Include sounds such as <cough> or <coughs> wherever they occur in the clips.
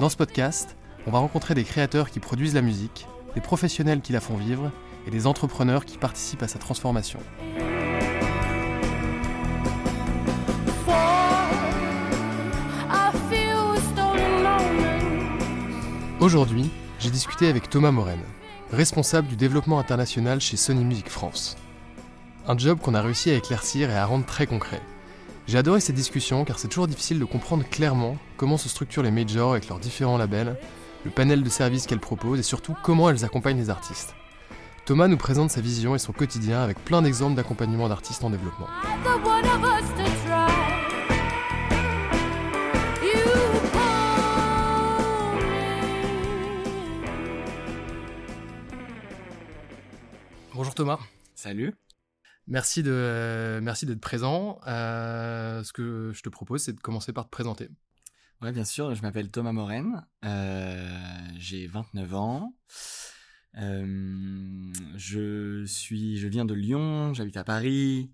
Dans ce podcast, on va rencontrer des créateurs qui produisent la musique, des professionnels qui la font vivre et des entrepreneurs qui participent à sa transformation. Aujourd'hui, j'ai discuté avec Thomas Morel, responsable du développement international chez Sony Music France. Un job qu'on a réussi à éclaircir et à rendre très concret. J'ai adoré ces discussions car c'est toujours difficile de comprendre clairement comment se structurent les majors avec leurs différents labels, le panel de services qu'elles proposent et surtout comment elles accompagnent les artistes. Thomas nous présente sa vision et son quotidien avec plein d'exemples d'accompagnement d'artistes en développement. Bonjour Thomas. Salut. Merci de merci d'être présent. Euh, ce que je te propose, c'est de commencer par te présenter. Ouais, bien sûr. Je m'appelle Thomas Moren. Euh, j'ai 29 ans. Euh, je suis, je viens de Lyon. J'habite à Paris.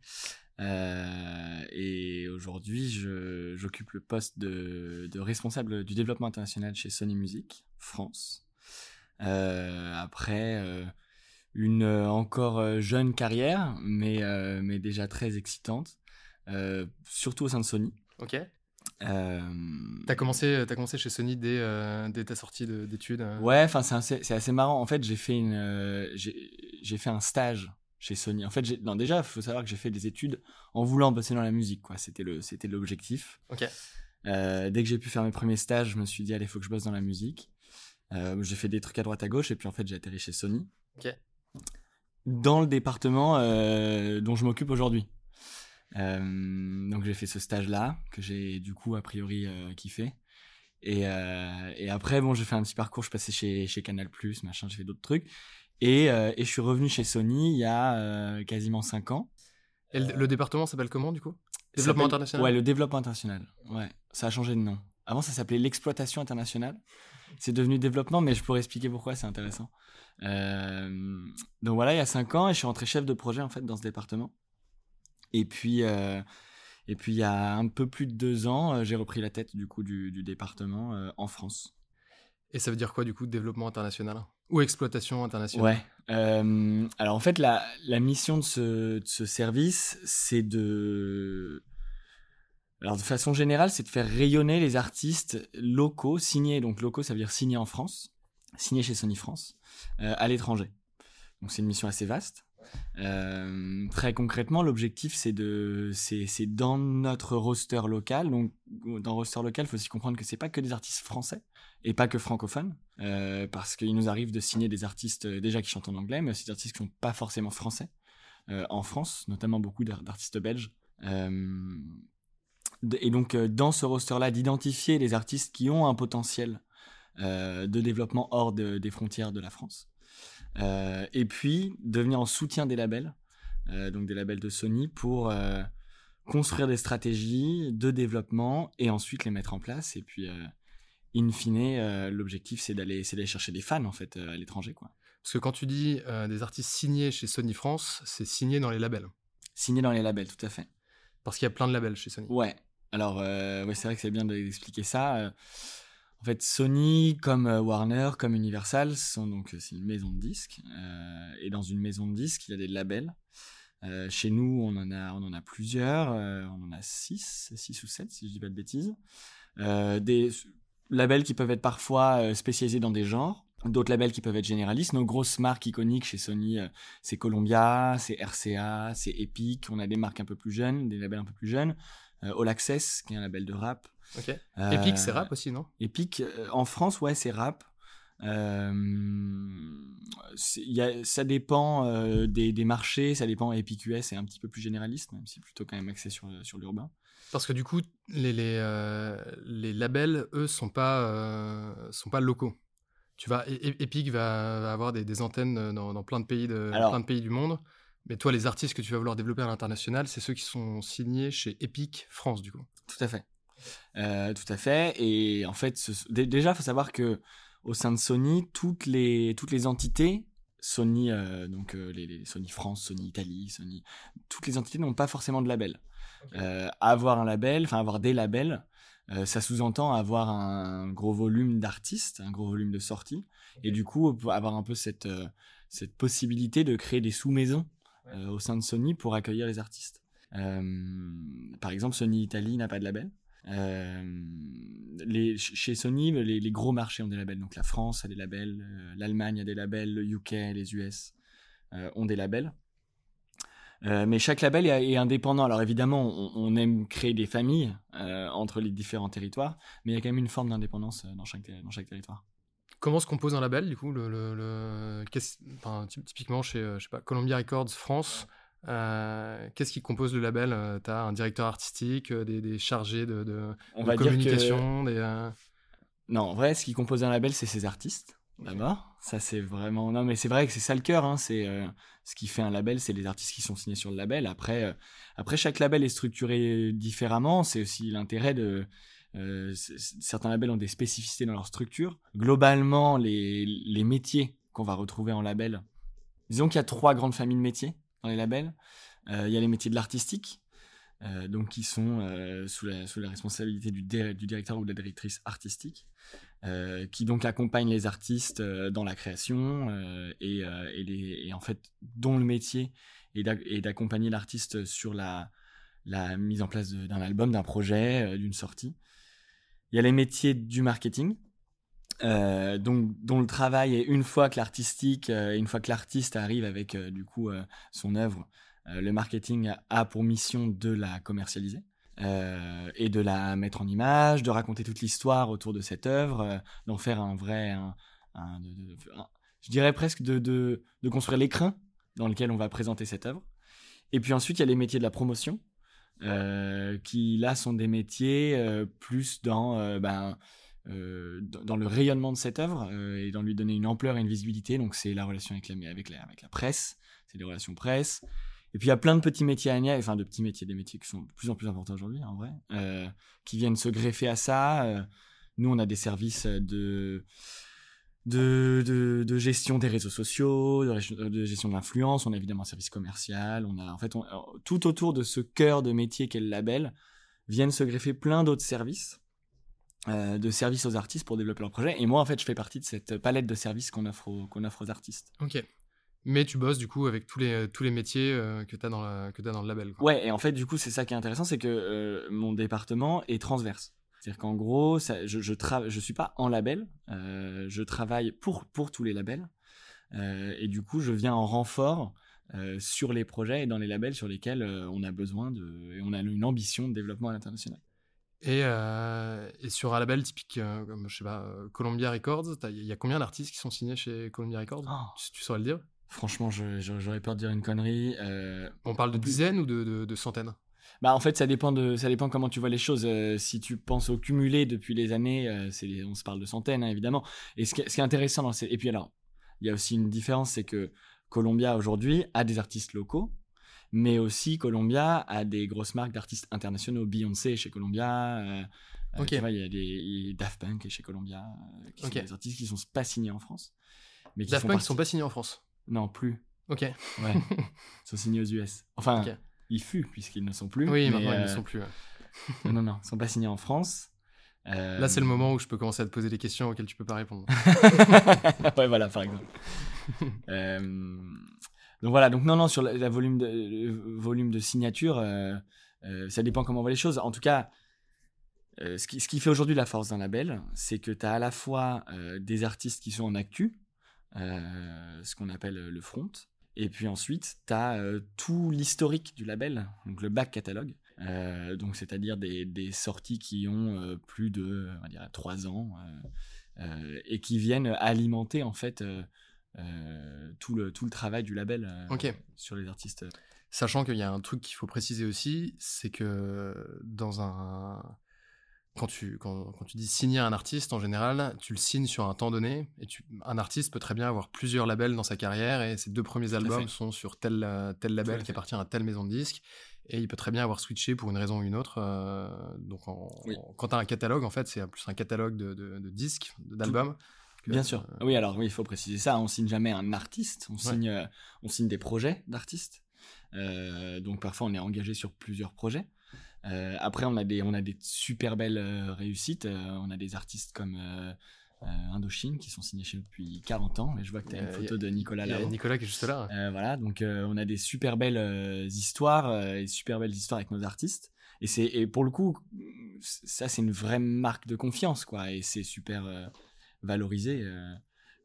et aujourd'hui, j'occupe le poste de, de, responsable du développement international chez Sony Music France. après une euh, encore euh, jeune carrière, mais, euh, mais déjà très excitante, surtout au sein de Sony. Ok. Euh... T'as commencé, as commencé chez Sony dès, dès ta sortie d'études Ouais, enfin c'est assez, assez, marrant. En fait, j'ai fait, une, j'ai fait un stage chez Sony. En fait, non, déjà, il faut savoir que j'ai fait des études en voulant bosser dans la musique. quoi. C'était l'objectif. Ok. dès que j'ai pu faire mes premiers stages, je me suis dit, allez, il faut que je bosse dans la musique. j'ai fait des trucs à droite à gauche et puis en fait, j'ai atterri chez Sony. Ok dans le département euh, dont je m'occupe aujourd'hui. Euh, donc j'ai fait ce stage-là, que j'ai du coup a priori euh, kiffé. Et, et, après, bon, j'ai fait un petit parcours, je passé chez, chez Canal+, machin, j'ai fait d'autres trucs. Et, et, je suis revenu chez Sony il y a quasiment 5 ans. Et le, département s'appelle comment du coup? Développement international? Ouais, le développement international. Ouais, ça a changé de nom. Avant, ça s'appelait l'exploitation internationale. C'est devenu développement, mais je pourrais expliquer pourquoi, c'est intéressant. Euh, donc voilà, il y a cinq ans, et je suis rentré chef de projet en fait dans ce département. Et puis, euh, et puis il y a un peu plus de deux ans, euh, j'ai repris la tête du coup du, département en France. Et ça veut dire quoi du coup développement international ou exploitation internationale? Ouais. alors en fait, la, la mission de ce, de ce service, c'est de alors de façon générale, c'est de faire rayonner les artistes locaux, signés, donc locaux ça veut dire signés en France, signés chez Sony France, euh, à l'étranger. Donc c'est une mission assez vaste. Euh, très concrètement, l'objectif c'est de, c'est, dans notre roster local. Donc dans roster local, il faut aussi comprendre que c'est pas que des artistes français et pas que francophones, euh, parce qu'il nous arrive de signer des artistes déjà qui chantent en anglais, mais aussi des artistes qui sont pas forcément français en France, notamment beaucoup d'artistes belges et donc euh, dans ce roster-là, d'identifier les artistes qui ont un potentiel euh, de développement hors des frontières de la France. Euh, et puis de venir en soutien des labels, donc des labels de Sony, pour construire des stratégies de développement et ensuite les mettre en place. Et puis, in fine, l'objectif c'est d'aller chercher des fans en fait à l'étranger, quoi. Parce que quand tu dis des artistes signés chez Sony France, c'est signé dans les labels. Signé dans les labels, tout à fait. Parce qu'il y a plein de labels chez Sony. Ouais, alors, euh, c'est vrai que c'est bien d'expliquer ça. Euh, en fait, Sony, comme euh, Warner, comme Universal, c'est une maison de disques. et dans une maison de disques, il y a des labels. chez nous, on en a, plusieurs. on en a six, six ou sept, si je dis pas de bêtises. des, labels qui peuvent être parfois spécialisés dans des genres, d'autres labels qui peuvent être généralistes. Nos grosses marques iconiques chez Sony, c'est Columbia, c'est RCA, c'est Epic. On a des marques un peu plus jeunes, des labels un peu plus jeunes. All Access, qui est un label de rap. Ok. Epic, c'est rap aussi, non? Epic, en France, ouais, c'est rap. Euh, y a, ça dépend euh, des, des, marchés, ça dépend. EPQS c'est un petit peu plus généraliste, même si plutôt quand même axé sur, sur l'urbain. Parce que du coup, les, les, euh, les labels, eux, sont pas, sont pas locaux. Tu vas, Epic va, avoir des, des antennes dans, dans, plein, de pays de, plein de pays du monde. Mais toi, les artistes que tu vas vouloir développer à l'international, c'est ceux qui sont signés chez Epic France, du coup. Tout à fait. tout à fait. Et en fait, déjà, il faut savoir que au sein de Sony, toutes les, toutes les entités, Sony, euh, donc euh, les, Sony France, Sony Italie, Sony, toutes les entités n'ont pas forcément de label. Euh, avoir un label, enfin avoir des labels, ça sous-entend avoir un gros volume d'artistes, un gros volume de sorties, et du coup avoir un peu cette, cette possibilité de créer des sous-maisons au sein de Sony pour accueillir les artistes. par exemple, Sony Italie n'a pas de label. Euh, les, chez Sony, les, gros marchés ont des labels. Donc la France a des labels, euh, l'Allemagne a des labels, le UK, les US euh, ont des labels. Mais chaque label est, indépendant. Alors évidemment, on, aime créer des familles entre les différents territoires, mais il y a quand même une forme d'indépendance dans chaque, dans chaque territoire. Comment se compose un label, du coup le, le, Typiquement chez je sais pas, Columbia Records France, euh, qu'est-ce qui compose le label? Euh, Tu as un directeur artistique, euh, des, chargés de, de, On va communication des, Non, en vrai, ce qui compose un label, c'est ses artistes, d'abord. Ça, c'est vraiment. Non, mais c'est vrai que c'est ça le cœur. Hein. C'est ce qui fait un label, c'est les artistes qui sont signés sur le label. Après, après chaque label est structuré différemment. C'est aussi l'intérêt de. certains labels ont des spécificités dans leur structure. Globalement, les, les métiers qu'on va retrouver en label, disons qu'il y a trois grandes familles de métiers les labels. Euh, il y a les métiers de l'artistique, euh, donc qui sont euh, sous la, sous, la, responsabilité du, directeur ou de la directrice artistique, qui donc accompagnent les artistes dans la création et, et, en fait dont le métier est d'accompagner l'artiste sur la, mise en place d'un album, d'un projet, d'une sortie. Il y a les métiers du marketing, euh, donc dont le travail est une fois que l'artistique, euh, une fois que l'artiste arrive avec euh, du coup son œuvre, le marketing a pour mission de la commercialiser et de la mettre en image, de raconter toute l'histoire autour de cette œuvre, d'en faire un vrai, je dirais presque de, de, construire l'écrin dans lequel on va présenter cette œuvre. Et puis ensuite il y a les métiers de la promotion. qui là sont des métiers plus dans ben, euh, dans le rayonnement de cette œuvre euh, et dans lui donner une ampleur et une visibilité. Donc c'est la relation avec la, avec la, avec la presse, c'est les relations presse. Et puis il y a plein de petits métiers annexes, enfin de petits métiers, des métiers qui sont de plus en plus importants aujourd'hui en vrai, euh, qui viennent se greffer à ça. nous on a des services de de, de, gestion des réseaux sociaux, de, gestion de l'influence, on a évidemment un service commercial, on a en fait tout autour de ce cœur de métier qu'est le label viennent se greffer plein d'autres services euh, de services aux artistes pour développer leur projet. Et moi, en fait, je fais partie de cette palette de services qu'on offre, qu'on offre aux artistes. Ok. Mais tu bosses du coup avec tous les, tous les métiers euh, que tu as, as, dans le label. Ouais, et en fait, du coup, c'est ça qui est intéressant, c'est que euh, mon département est transverse. C'est-à-dire qu'en gros, ça, je ne je suis pas en label, je travaille pour, pour tous les labels. et du coup, je viens en renfort sur les projets et dans les labels sur lesquels on a besoin de. Et on a une ambition de développement à l'international. Et, euh, et, sur un label typique euh, comme, je sais pas, euh, Columbia Records, il y a combien d'artistes qui sont signés chez Columbia Records? Oh. tu, saurais le dire? Franchement, j'aurais peur de dire une connerie. On parle de dizaines ou de, de, centaines? Bah, en fait, ça dépend, de, ça dépend comment tu vois les choses. si tu penses au cumulé depuis les années, c'est on se parle de centaines, hein, évidemment. Et ce qui, ce qui est intéressant dans ces... Et puis alors, il y a aussi une différence, c'est que Columbia, aujourd'hui, a des artistes locaux, mais aussi Columbia a des grosses marques d'artistes internationaux. Beyoncé chez Columbia. Euh, euh il y a des Daft Punk chez Columbia, euh, qui sont des artistes qui sont pas signés en France. Mais qui Daft Punk sont pas signés en France. Non, plus. Ok. Ouais. ils <laughs> sont signés aux US. Enfin, ils furent puisqu'ils ne sont plus. Oui, maintenant ils ne euh, sont plus. <laughs> non, non, non, ils sont pas signés en France. Là, c'est le moment où je peux commencer à te poser des questions auxquelles tu peux pas répondre. <laughs> ouais, voilà, par exemple. euh, donc voilà, donc non, non, sur le volume de, volume de signature, euh, euh, ça dépend comment on voit les choses. En tout cas, ce, qui, ce, qui, fait aujourd'hui la force d'un label, c'est que tu as à la fois des artistes qui sont en actu, ce qu'on appelle le front, et puis ensuite, tu as tout l'historique du label, donc le back catalogue, donc c'est-à-dire des, des, sorties qui ont plus de on va dire, 3 ans et qui viennent alimenter en fait tout, le, tout le travail du label sur les artistes. Sachant qu'il y a un truc qu'il faut préciser aussi, c'est que dans un. Quand tu, quand, quand, tu dis signer un artiste, en général, tu le signes sur un temps donné. Et tu, un artiste peut très bien avoir plusieurs labels dans sa carrière. Et ses deux premiers albums sont sur tel, tel label qui appartient à telle maison de disques. Et il peut très bien avoir switché pour une raison ou une autre. Euh, donc, quand tu as un catalogue, en fait, c'est plus un catalogue de, de, disques, d'albums. Bien sûr. Euh, oui, alors oui, il faut préciser ça. On signe jamais un artiste. On, signe, euh, on signe des projets d'artistes. Euh, donc parfois on est engagé sur plusieurs projets. Euh, après on a des on a des super belles euh, réussites. on a des artistes comme Indochine qui sont signés chez nous depuis 40 ans. Et je vois que tu as une photo de Nicolas là. Nicolas qui est juste là. voilà, donc on a des super belles histoires et super belles histoires avec nos artistes. Et c'est et pour le coup, ça c'est une vraie marque de confiance quoi. Et c'est super valorisé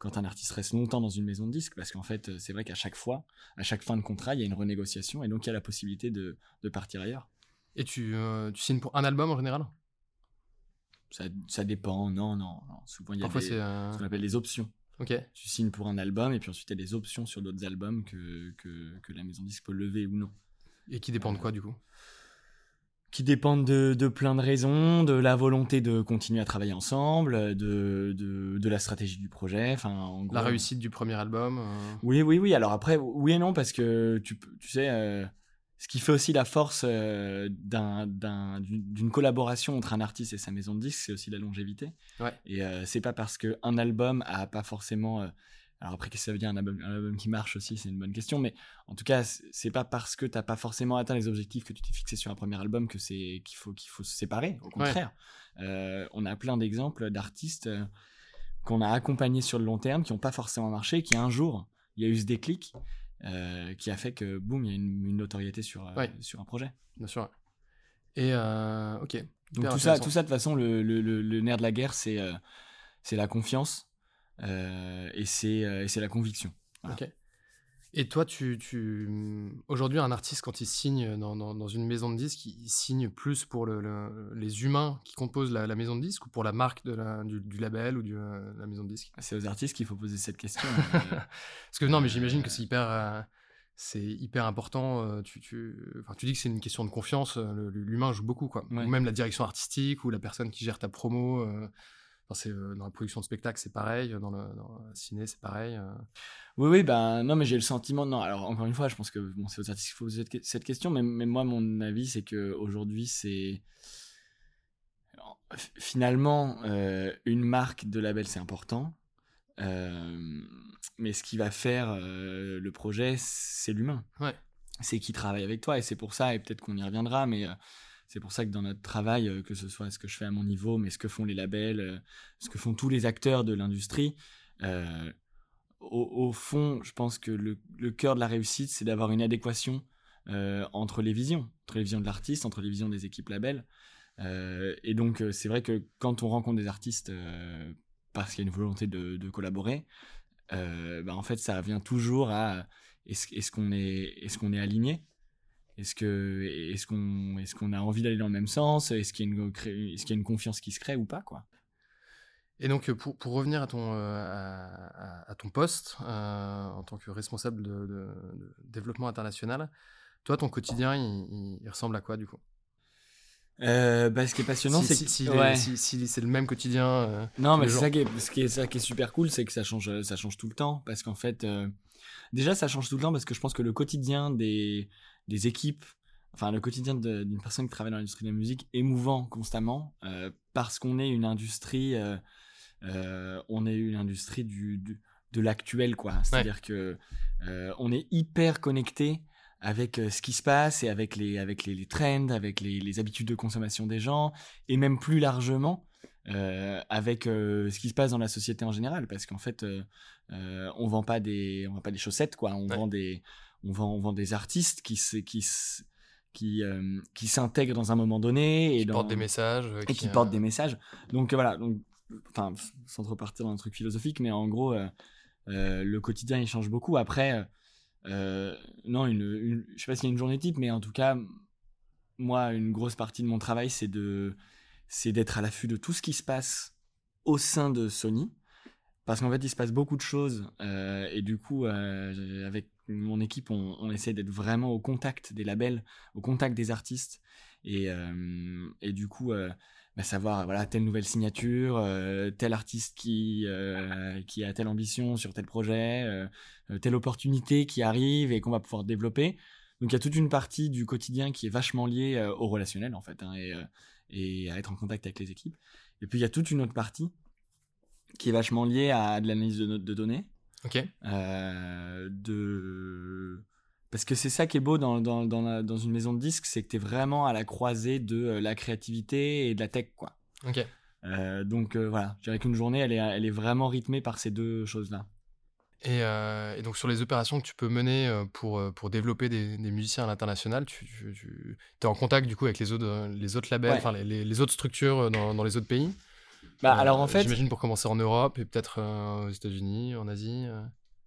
quand un artiste reste longtemps dans une maison de disques, parce qu'en fait, c'est vrai qu'à chaque fois, à chaque fin de contrat, il y a une renégociation, et donc il y a la possibilité de, de partir ailleurs. Et tu, euh, tu, signes pour un album en général? Ça, ça, dépend, non, non, Souvent, il y a des, euh, ce qu'on appelle des options. Ok. Tu signes pour un album, et puis ensuite, il y a des options sur d'autres albums que, que, que la maison de disques peut lever ou non. Et qui dépendent de quoi, du coup? qui dépendent de, de, plein de raisons, de la volonté de continuer à travailler ensemble, de, de, de la stratégie du projet. Enfin, en la réussite du premier album. Euh. Oui, oui, oui. Alors après, oui et non, parce que tu, tu sais, euh, ce qui fait aussi la force euh, d'une collaboration entre un artiste et sa maison de disques, c'est aussi la longévité. Ouais. Et c'est pas parce qu'un album a pas forcément alors après, qu'est-ce que ça veut dire un album, qui marche aussi C'est une bonne question. Mais en tout cas, c'est pas parce que t'as pas forcément atteint les objectifs que tu t'es fixé sur un premier album que c'est qu'il faut qu'il faut se séparer. Au contraire, euh, on a plein d'exemples d'artistes euh, qu'on a accompagnés sur le long terme qui n'ont pas forcément marché, qui un jour il y a eu ce déclic euh, qui a fait que boum, il y a une, notoriété sur sur un projet. Bien sûr. Et ok. Donc tout ça, tout ça de toute façon, le, le, le nerf de la guerre, c'est c'est la confiance euh, et euh, c'est la conviction. Ok. Et toi, tu, tu... aujourd'hui, un artiste, quand il signe dans, dans, une maison de disques, il signe plus pour le, les humains qui composent la, maison de disques ou pour la marque de la, du, label ou de euh, la maison de disques? C'est aux artistes qu'il faut poser cette question. <laughs> Parce que non, mais j'imagine que c'est hyper, c'est hyper important. tu, tu, enfin, tu dis que c'est une question de confiance. L'humain joue beaucoup, quoi. Ou même la direction artistique ou la personne qui gère ta promo. Euh, dans la production de spectacle, c'est pareil. Dans le, ciné, c'est pareil. Euh. Oui, oui, ben non, mais j'ai le sentiment. Non, alors encore une fois, je pense que bon, c'est aux artistes qu'il faut poser cette question, mais, mais moi, mon avis, c'est que aujourd'hui, c'est finalement euh, une marque de label, c'est important. mais ce qui va faire le projet, c'est l'humain. Ouais. C'est qui travaille avec toi, et c'est pour ça, et peut-être qu'on y reviendra, mais c'est pour ça que dans notre travail, euh, que ce soit ce que je fais à mon niveau, mais ce que font les labels, euh, ce que font tous les acteurs de l'industrie, euh, au, fond, je pense que le, cœur de la réussite, c'est d'avoir une adéquation entre les visions, entre les visions de l'artiste, entre les visions des équipes labels. et donc, c'est vrai que quand on rencontre des artistes parce qu'il y a une volonté de, collaborer, bah, en fait, ça revient toujours à est-ce qu'on est, est, qu'on est aligné? Est-ce que est-ce qu'on est-ce qu'on a envie d'aller dans le même sens? Est-ce qu'il y a une est-ce qu'il y a une confiance qui se crée ou pas quoi? Et donc pour, pour revenir à ton euh, à, ton poste euh, en tant que responsable de, développement international, toi ton quotidien il, ressemble à quoi du coup? Euh, bah, ce qui est passionnant, c'est si, si, c'est le même quotidien. non, mais ça qui est, ce qui est ça qui est super cool, c'est que ça change, ça change tout le temps, parce qu'en fait, déjà ça change tout le temps parce que je pense que le quotidien des des équipes, enfin le quotidien d'une personne qui travaille dans l'industrie de la musique émouvant constamment euh, parce qu'on est une industrie, euh, euh, on est une industrie du, de l'actuel quoi. C'est-à-dire que on est hyper connecté avec ce qui se passe et avec les avec les, trends, avec les, les, habitudes de consommation des gens et même plus largement avec ce qui se passe dans la société en général. Parce qu'en fait on vend pas des on vend pas des chaussettes quoi, on vend des on vend, on vend des artistes qui, qui, qui, qui s'intègrent dans un moment donné. Et qui portent des messages. Et qui, portent des messages. Donc voilà, donc, enfin, sans trop partir dans un truc philosophique, mais en gros, le quotidien, il change beaucoup. Après, non, une, une, je sais pas s'il y a une journée type, mais en tout cas, moi, une grosse partie de mon travail, c'est de c'est d'être à l'affût de tout ce qui se passe au sein de Sony. Parce qu'en fait, il se passe beaucoup de choses. Euh, et du coup, euh, avec mon équipe, on, essaie d'être vraiment au contact des labels, au contact des artistes. Et, euh, du coup, bah, savoir, voilà, telle nouvelle signature, tel artiste qui, a telle ambition sur tel projet, telle opportunité qui arrive et qu'on va pouvoir développer. Donc il y a toute une partie du quotidien qui est vachement liée au relationnel, en fait. Hein, et à être en contact avec les équipes. Et puis il y a toute une autre partie qui est vachement liée à de l'analyse de, de, données. Ok. Euh, de... Parce que c'est ça qui est beau dans, dans, dans, dans une maison de disques, c'est que tu es vraiment à la croisée de euh, la créativité et de la tech. Quoi. Ok. Euh, donc voilà, je dirais qu'une journée, elle est, elle est vraiment rythmée par ces deux choses-là. Euh, et, donc sur les opérations que tu peux mener pour, pour développer des, musiciens à l'international, tu, es en contact du coup avec les autres, les autres labels, enfin les, les, autres structures dans, dans, les autres pays? Bah, alors en fait, J'imagine pour commencer en Europe et peut-être aux États-Unis, en Asie.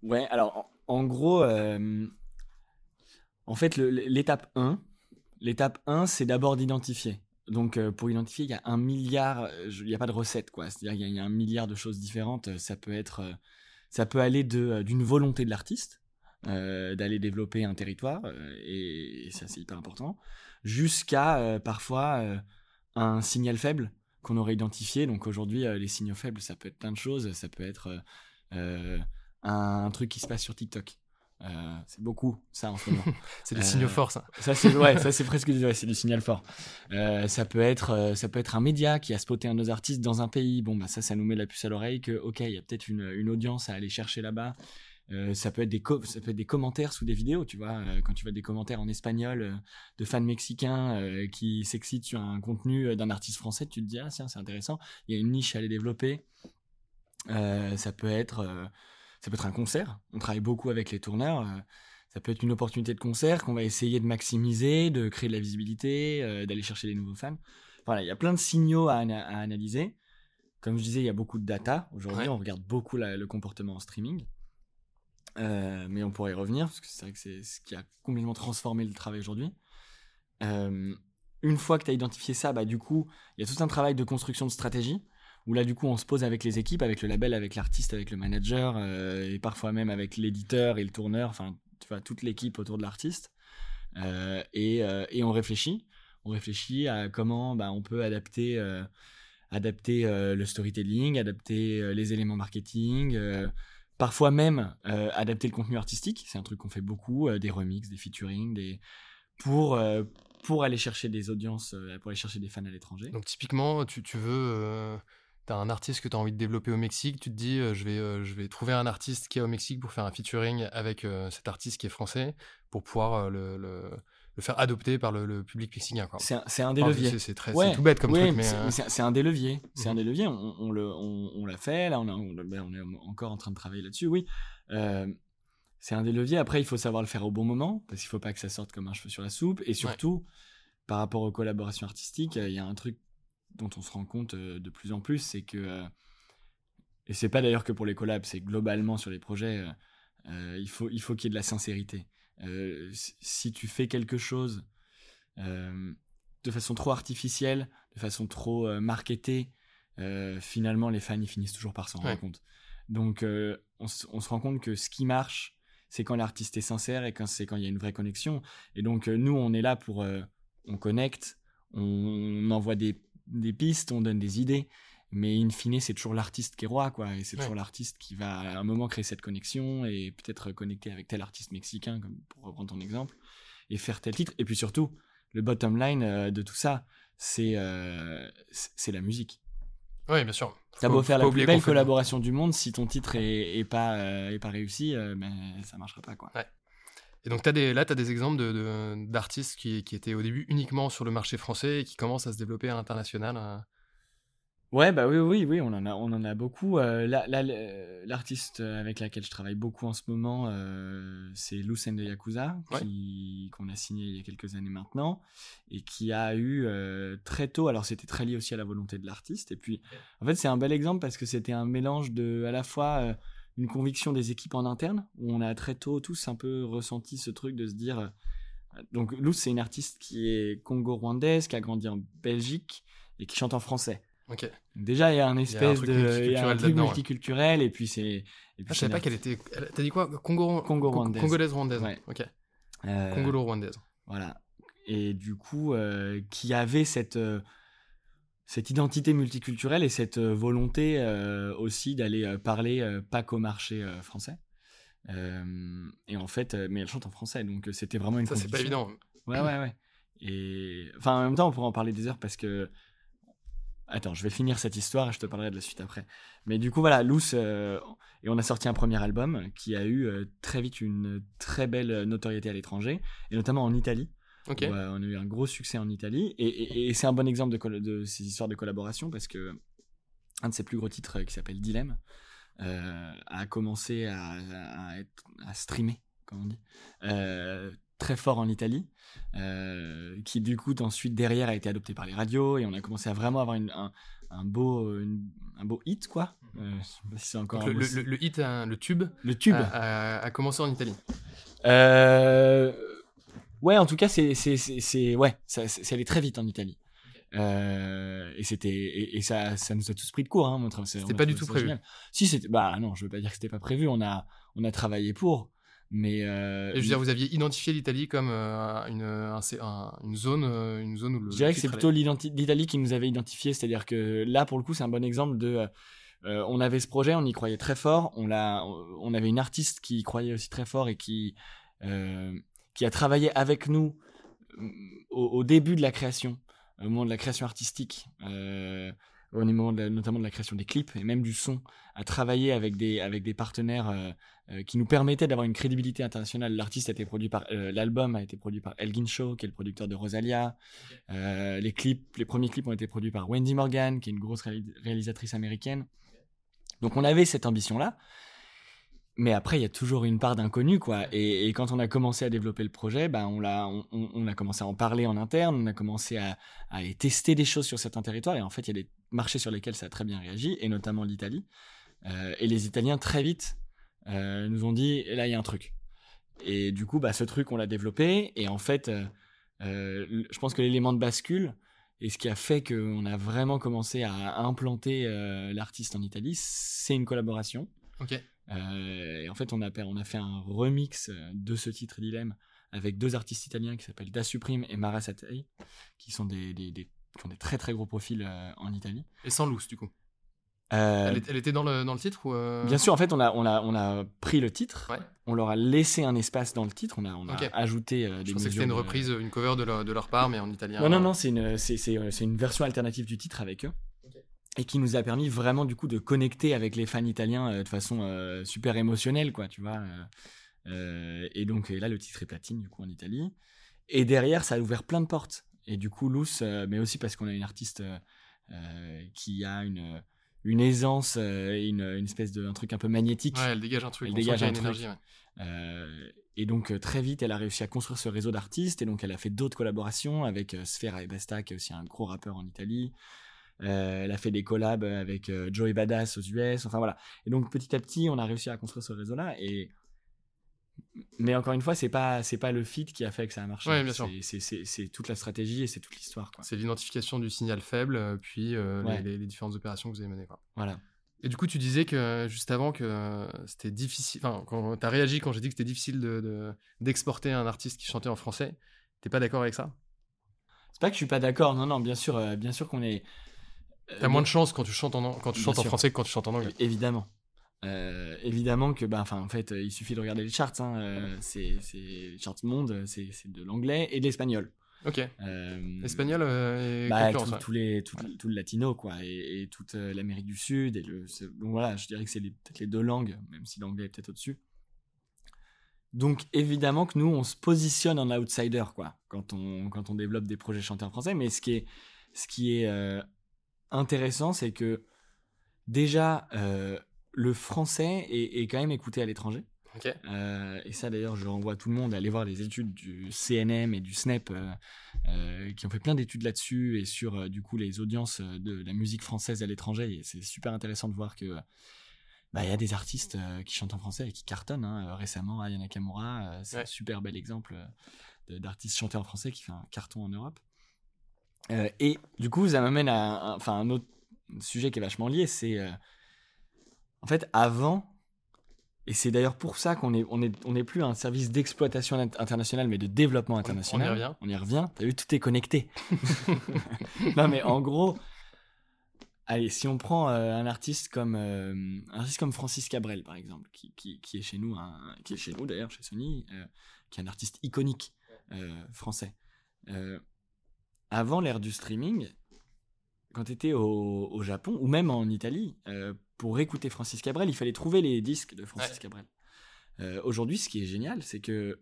Ouais, alors en, gros, en fait l'étape 1, l'étape 1 c'est d'abord d'identifier. Donc pour identifier, il y a un milliard, il n'y a pas de recette quoi, c'est-à-dire qu'il y, y, a un milliard de choses différentes, ça peut être ça peut aller euh, d'une volonté de l'artiste euh, d'aller développer un territoire, euh, et, ça c'est hyper important, jusqu'à parfois un signal faible qu'on aurait identifié. Donc aujourd'hui, les signaux faibles, ça peut être plein de choses. Ça peut être un, truc qui se passe sur TikTok. c'est beaucoup ça en ce moment. <laughs> c'est des signaux forts ça. Ça c'est ouais, ça c'est <laughs> presque c'est du signal fort. ça peut être ça peut être un média qui a spoté un de nos artistes dans un pays. Bon bah ça ça nous met la puce à l'oreille que ok il y a peut-être une, une, audience à aller chercher là-bas. Ça peut être des ça peut être des commentaires sous des vidéos tu vois quand tu vois des commentaires en espagnol de fans mexicains qui s'excitent sur un contenu d'un artiste français tu te dis ah tiens c'est intéressant il y a une niche à aller développer. ça peut être ça peut être un concert. On travaille beaucoup avec les tourneurs. Euh, ça peut être une opportunité de concert qu'on va essayer de maximiser, de créer de la visibilité, euh, d'aller chercher des nouveaux fans. Voilà, il y a plein de signaux à, analyser. Comme je disais, il y a beaucoup de data. Aujourd'hui, on regarde beaucoup le comportement en streaming. Euh, mais on pourrait y revenir, parce que c'est vrai que c'est ce qui a complètement transformé le travail aujourd'hui. une fois que tu as identifié ça, bah, du coup, il y a tout un travail de construction de stratégie où là du coup on se pose avec les équipes, avec le label, avec l'artiste, avec le manager, euh, et parfois même avec l'éditeur et le tourneur, enfin tu vois, toute l'équipe autour de l'artiste, euh, et, euh, et, on réfléchit, on réfléchit à comment bah, on peut adapter, adapter le storytelling, adapter les éléments marketing, parfois même adapter le contenu artistique, c'est un truc qu'on fait beaucoup, des remixes, des featuring, pour pour aller chercher des audiences, pour aller chercher des fans à l'étranger. Donc typiquement, tu, tu veux tu as un artiste que tu as envie de développer au Mexique, tu te dis euh, je, vais, euh, je vais trouver un artiste qui est au Mexique pour faire un featuring avec euh, cet artiste qui est français pour pouvoir le, faire adopter par le, public mexicain. C'est un, des leviers. C'est tout bête comme truc. Mais c'est un des leviers. C'est un mhm. des leviers. On, on le, on, l'a fait, là on, ben, on, est encore en train de travailler là-dessus, oui. c'est un des leviers. Après, il faut savoir le faire au bon moment parce qu'il ne faut pas que ça sorte comme un cheveu sur la soupe. Et surtout, par rapport aux collaborations artistiques, il y a un truc dont on se rend compte euh, de plus en plus, c'est que, euh, et c'est pas d'ailleurs que pour les collabs, c'est globalement sur les projets, euh, il faut il faut qu'il y ait de la sincérité. Si tu fais quelque chose de façon trop artificielle, de façon trop marketée, finalement les fans ils finissent toujours par s'en rendre compte. Donc on, on, se rend compte que ce qui marche, c'est quand l'artiste est sincère et quand c'est quand il y a une vraie connexion. Et donc nous on est là pour on connecte, on envoie des des pistes, on donne des idées, mais in fine, c'est toujours l'artiste qui est roi, quoi. Et c'est toujours l'artiste qui va à un moment créer cette connexion et peut-être connecter avec tel artiste mexicain, comme pour reprendre ton exemple, et faire tel titre. Et puis surtout, le bottom line euh, de tout ça, c'est euh, c'est la musique. Oui, bien sûr. T'as beau faire la plus belle collaboration du monde, si ton titre est, pas, euh, est pas réussi, ben, ça marchera pas, quoi. Et donc as des, là, tu as des exemples d'artistes qui, qui, étaient au début uniquement sur le marché français et qui commencent à se développer à l'international. Euh. Ouais, bah oui, oui, oui, on en a, on en a beaucoup. Euh, là, là, l'artiste avec laquelle je travaille beaucoup en ce moment, euh, c'est Lucen de Yakuza, qui, qu'on a signé il y a quelques années maintenant, et qui a eu euh, très tôt, alors c'était très lié aussi à la volonté de l'artiste, et puis en fait c'est un bel exemple parce que c'était un mélange de à la fois euh, une conviction des équipes en interne, où on a très tôt tous un peu ressenti ce truc de se dire, euh, donc Luz c'est une artiste qui est congo-rwandaise, qui a grandi en Belgique, et qui chante en français. Déjà, il y a un espèce de truc multiculturel, et puis c'est. Ah, je savais pas qu'elle était. T'as dit quoi? Congo Congo rwandaise. Congolaise rwandaise. Ouais. Ok. Euh... Congolo rwandaise. Voilà. Et du coup, euh, qui avait cette euh, cette identité multiculturelle et cette volonté aussi d'aller parler pas qu'au marché français. et en fait, mais elle chante en français, donc c'était vraiment une. Ça c'est pas évident. Ouais, ouais, ouais. Et enfin, en même temps, on pourrait en parler des heures parce que Attends, je vais finir cette histoire et je te parlerai de la suite après. Mais du coup, voilà, Loose, euh, et on a sorti un premier album qui a eu euh, très vite une très belle notoriété à l'étranger, et notamment en Italie. Euh, on a eu un gros succès en Italie, et, c'est un bon exemple de, de, ces histoires de collaboration parce que un de ses plus gros titres, qui s'appelle Dilemme, a commencé à, à, streamer, comme on dit, très fort en Italie, euh, qui du coup ensuite derrière a été adopté par les radios et on a commencé à vraiment avoir un, un, beau, un beau hit quoi. Euh, c'est encore le, le, hit, le tube, le tube a, commencé en Italie. Euh, ouais, en tout cas c'est c'est ouais, ça, c'est allé très vite en Italie. et c'était et, ça ça nous a tous pris de court hein, c'était pas du tout prévu si c'était bah non je veux pas dire que c'était pas prévu on a on a travaillé pour mais euh, je veux dire, vous aviez identifié l'Italie comme euh, une, une, zone, euh, une zone où le. Je dirais que c'est plutôt l'Italie qui nous avait identifié, c'est-à-dire que là, pour le coup, c'est un bon exemple de. on avait ce projet, on y croyait très fort. On, l'a, on avait une artiste qui y croyait aussi très fort et qui, qui a travaillé avec nous au, début de la création, au moment de la création artistique, notamment de la création des clips et même du son, à travailler avec des, avec des partenaires euh, qui nous permettait d'avoir une crédibilité internationale. L'artiste a été produit par, euh, l'album a été produit par Elgin Shaw, qui est le producteur de Rosalia. Euh, les clips, les premiers clips ont été produits par Wendy Morgan, qui est une grosse réalisatrice américaine. Donc on avait cette ambition-là. Mais après, il y a toujours une part d'inconnu, quoi. Et, quand on a commencé à développer le projet, ben on, l'a, on, a commencé à en parler en interne, on a commencé à, à tester des choses sur certains territoires. Et en fait, il y a des marchés sur lesquels ça a très bien réagi, et notamment l'Italie. et les Italiens, très vite, euh, nous ont dit là il y a un truc. Et du coup, bah, ce truc, on l'a développé. Et en fait, euh, euh, je pense que l'élément de bascule, et ce qui a fait qu'on a vraiment commencé à implanter l'artiste en Italie, c'est une collaboration. Ok. et en fait, on a, on a fait un remix de ce titre Dilemme avec deux artistes italiens qui s'appellent Da Supreme et Mara Satei, qui sont des, des, des, qui ont des très très gros profils en Italie. Et sans loose, du coup euh, elle, était dans le, dans le titre ou euh Bien sûr, en fait, on a, on a, on a pris le titre, on leur a laissé un espace dans le titre, on a, on a ajouté euh, des Je pensais que c'était une reprise, une cover de leur, de leur, part, mais en italien. Non, non, non, c'est une, c'est, c'est, une version alternative du titre avec eux. Et qui nous a permis vraiment, du coup, de connecter avec les fans italiens de façon super émotionnelle, quoi, tu vois. et donc, là, le titre est platine, du coup, en Italie. Et derrière, ça a ouvert plein de portes. Et du coup, Luce, mais aussi parce qu'on a une artiste qui a une une aisance euh, une, une, espèce de un truc un peu magnétique. Ouais, elle dégage un truc. Elle dégage un truc. Énergie, euh, et donc euh, très vite, elle a réussi à construire ce réseau d'artistes et donc elle a fait d'autres collaborations avec Sfera et Basta, qui est aussi un gros rappeur en Italie. elle a fait des collabs avec Joey Badass aux US. Enfin voilà. Et donc petit à petit, on a réussi à construire ce réseau-là et mais encore une fois, c'est pas c'est pas le fit qui a fait que ça a marché. C'est toute la stratégie et c'est toute l'histoire. C'est l'identification du signal faible, euh, puis euh, les, différentes opérations que vous avez menées. Voilà. Et du coup, tu disais que juste avant que c'était difficile. Enfin, quand tu as réagi quand j'ai dit que c'était difficile d'exporter de, un artiste qui chantait en français, t'es pas d'accord avec ça? C'est pas que je suis pas d'accord. Non, non, bien sûr, euh, bien sûr qu'on est. T'as moins de chance quand tu chantes en quand tu chantes en français que quand tu chantes en anglais. Évidemment. Euh, évidemment que, bah, enfin, en fait, il suffit de regarder les charts. Hein, euh, c'est, les charts monde, c'est, de l'anglais et de l'espagnol. Ok. Euh, Espagnol et bah, tous les, tout, le latino, quoi, et, toute l'Amérique du Sud. Et le, donc voilà, je dirais que c'est peut-être les deux langues, même si l'anglais est peut-être au-dessus. Donc évidemment que nous, on se positionne en outsider, quoi, quand on, quand on développe des projets chantés en français. Mais ce qui est, ce qui est intéressant, c'est que déjà, euh, le français est, est quand même écouté à l'étranger. Euh, et ça d'ailleurs, je renvoie tout le monde à aller voir les études du CNM et du SNEP euh, euh, qui ont fait plein d'études là-dessus et sur du coup les audiences de la musique française à l'étranger. Et c'est super intéressant de voir que bah, il y a des artistes qui chantent en français et qui cartonnent. Hein. Récemment, Aya Nakamura, c'est Ouais. un super bel exemple d'artiste chanté en français qui fait un carton en Europe. Et du coup, ça m'amène à un, enfin, un autre sujet qui est vachement lié, c'est en fait avant, et c'est d'ailleurs pour ça qu'on est, on est, on n'est plus un service d'exploitation int- internationale, mais de développement international. revient. On y revient. T'as vu, tout est connecté. <laughs> non, mais en gros, allez, si on prend euh, un artiste comme euh, un artiste comme Francis Cabrel, par exemple, qui, qui, qui est chez nous, un- qui est chez nous d'ailleurs, chez Sony, euh, qui est un artiste iconique français. Avant l'ère du streaming, quand tu étais au, au Japon ou même en Italie, euh, pour écouter Francis Cabrel, il fallait trouver les disques de Francis Ouais. Cabrel. Euh, Aujourd'hui, ce qui est génial, c'est que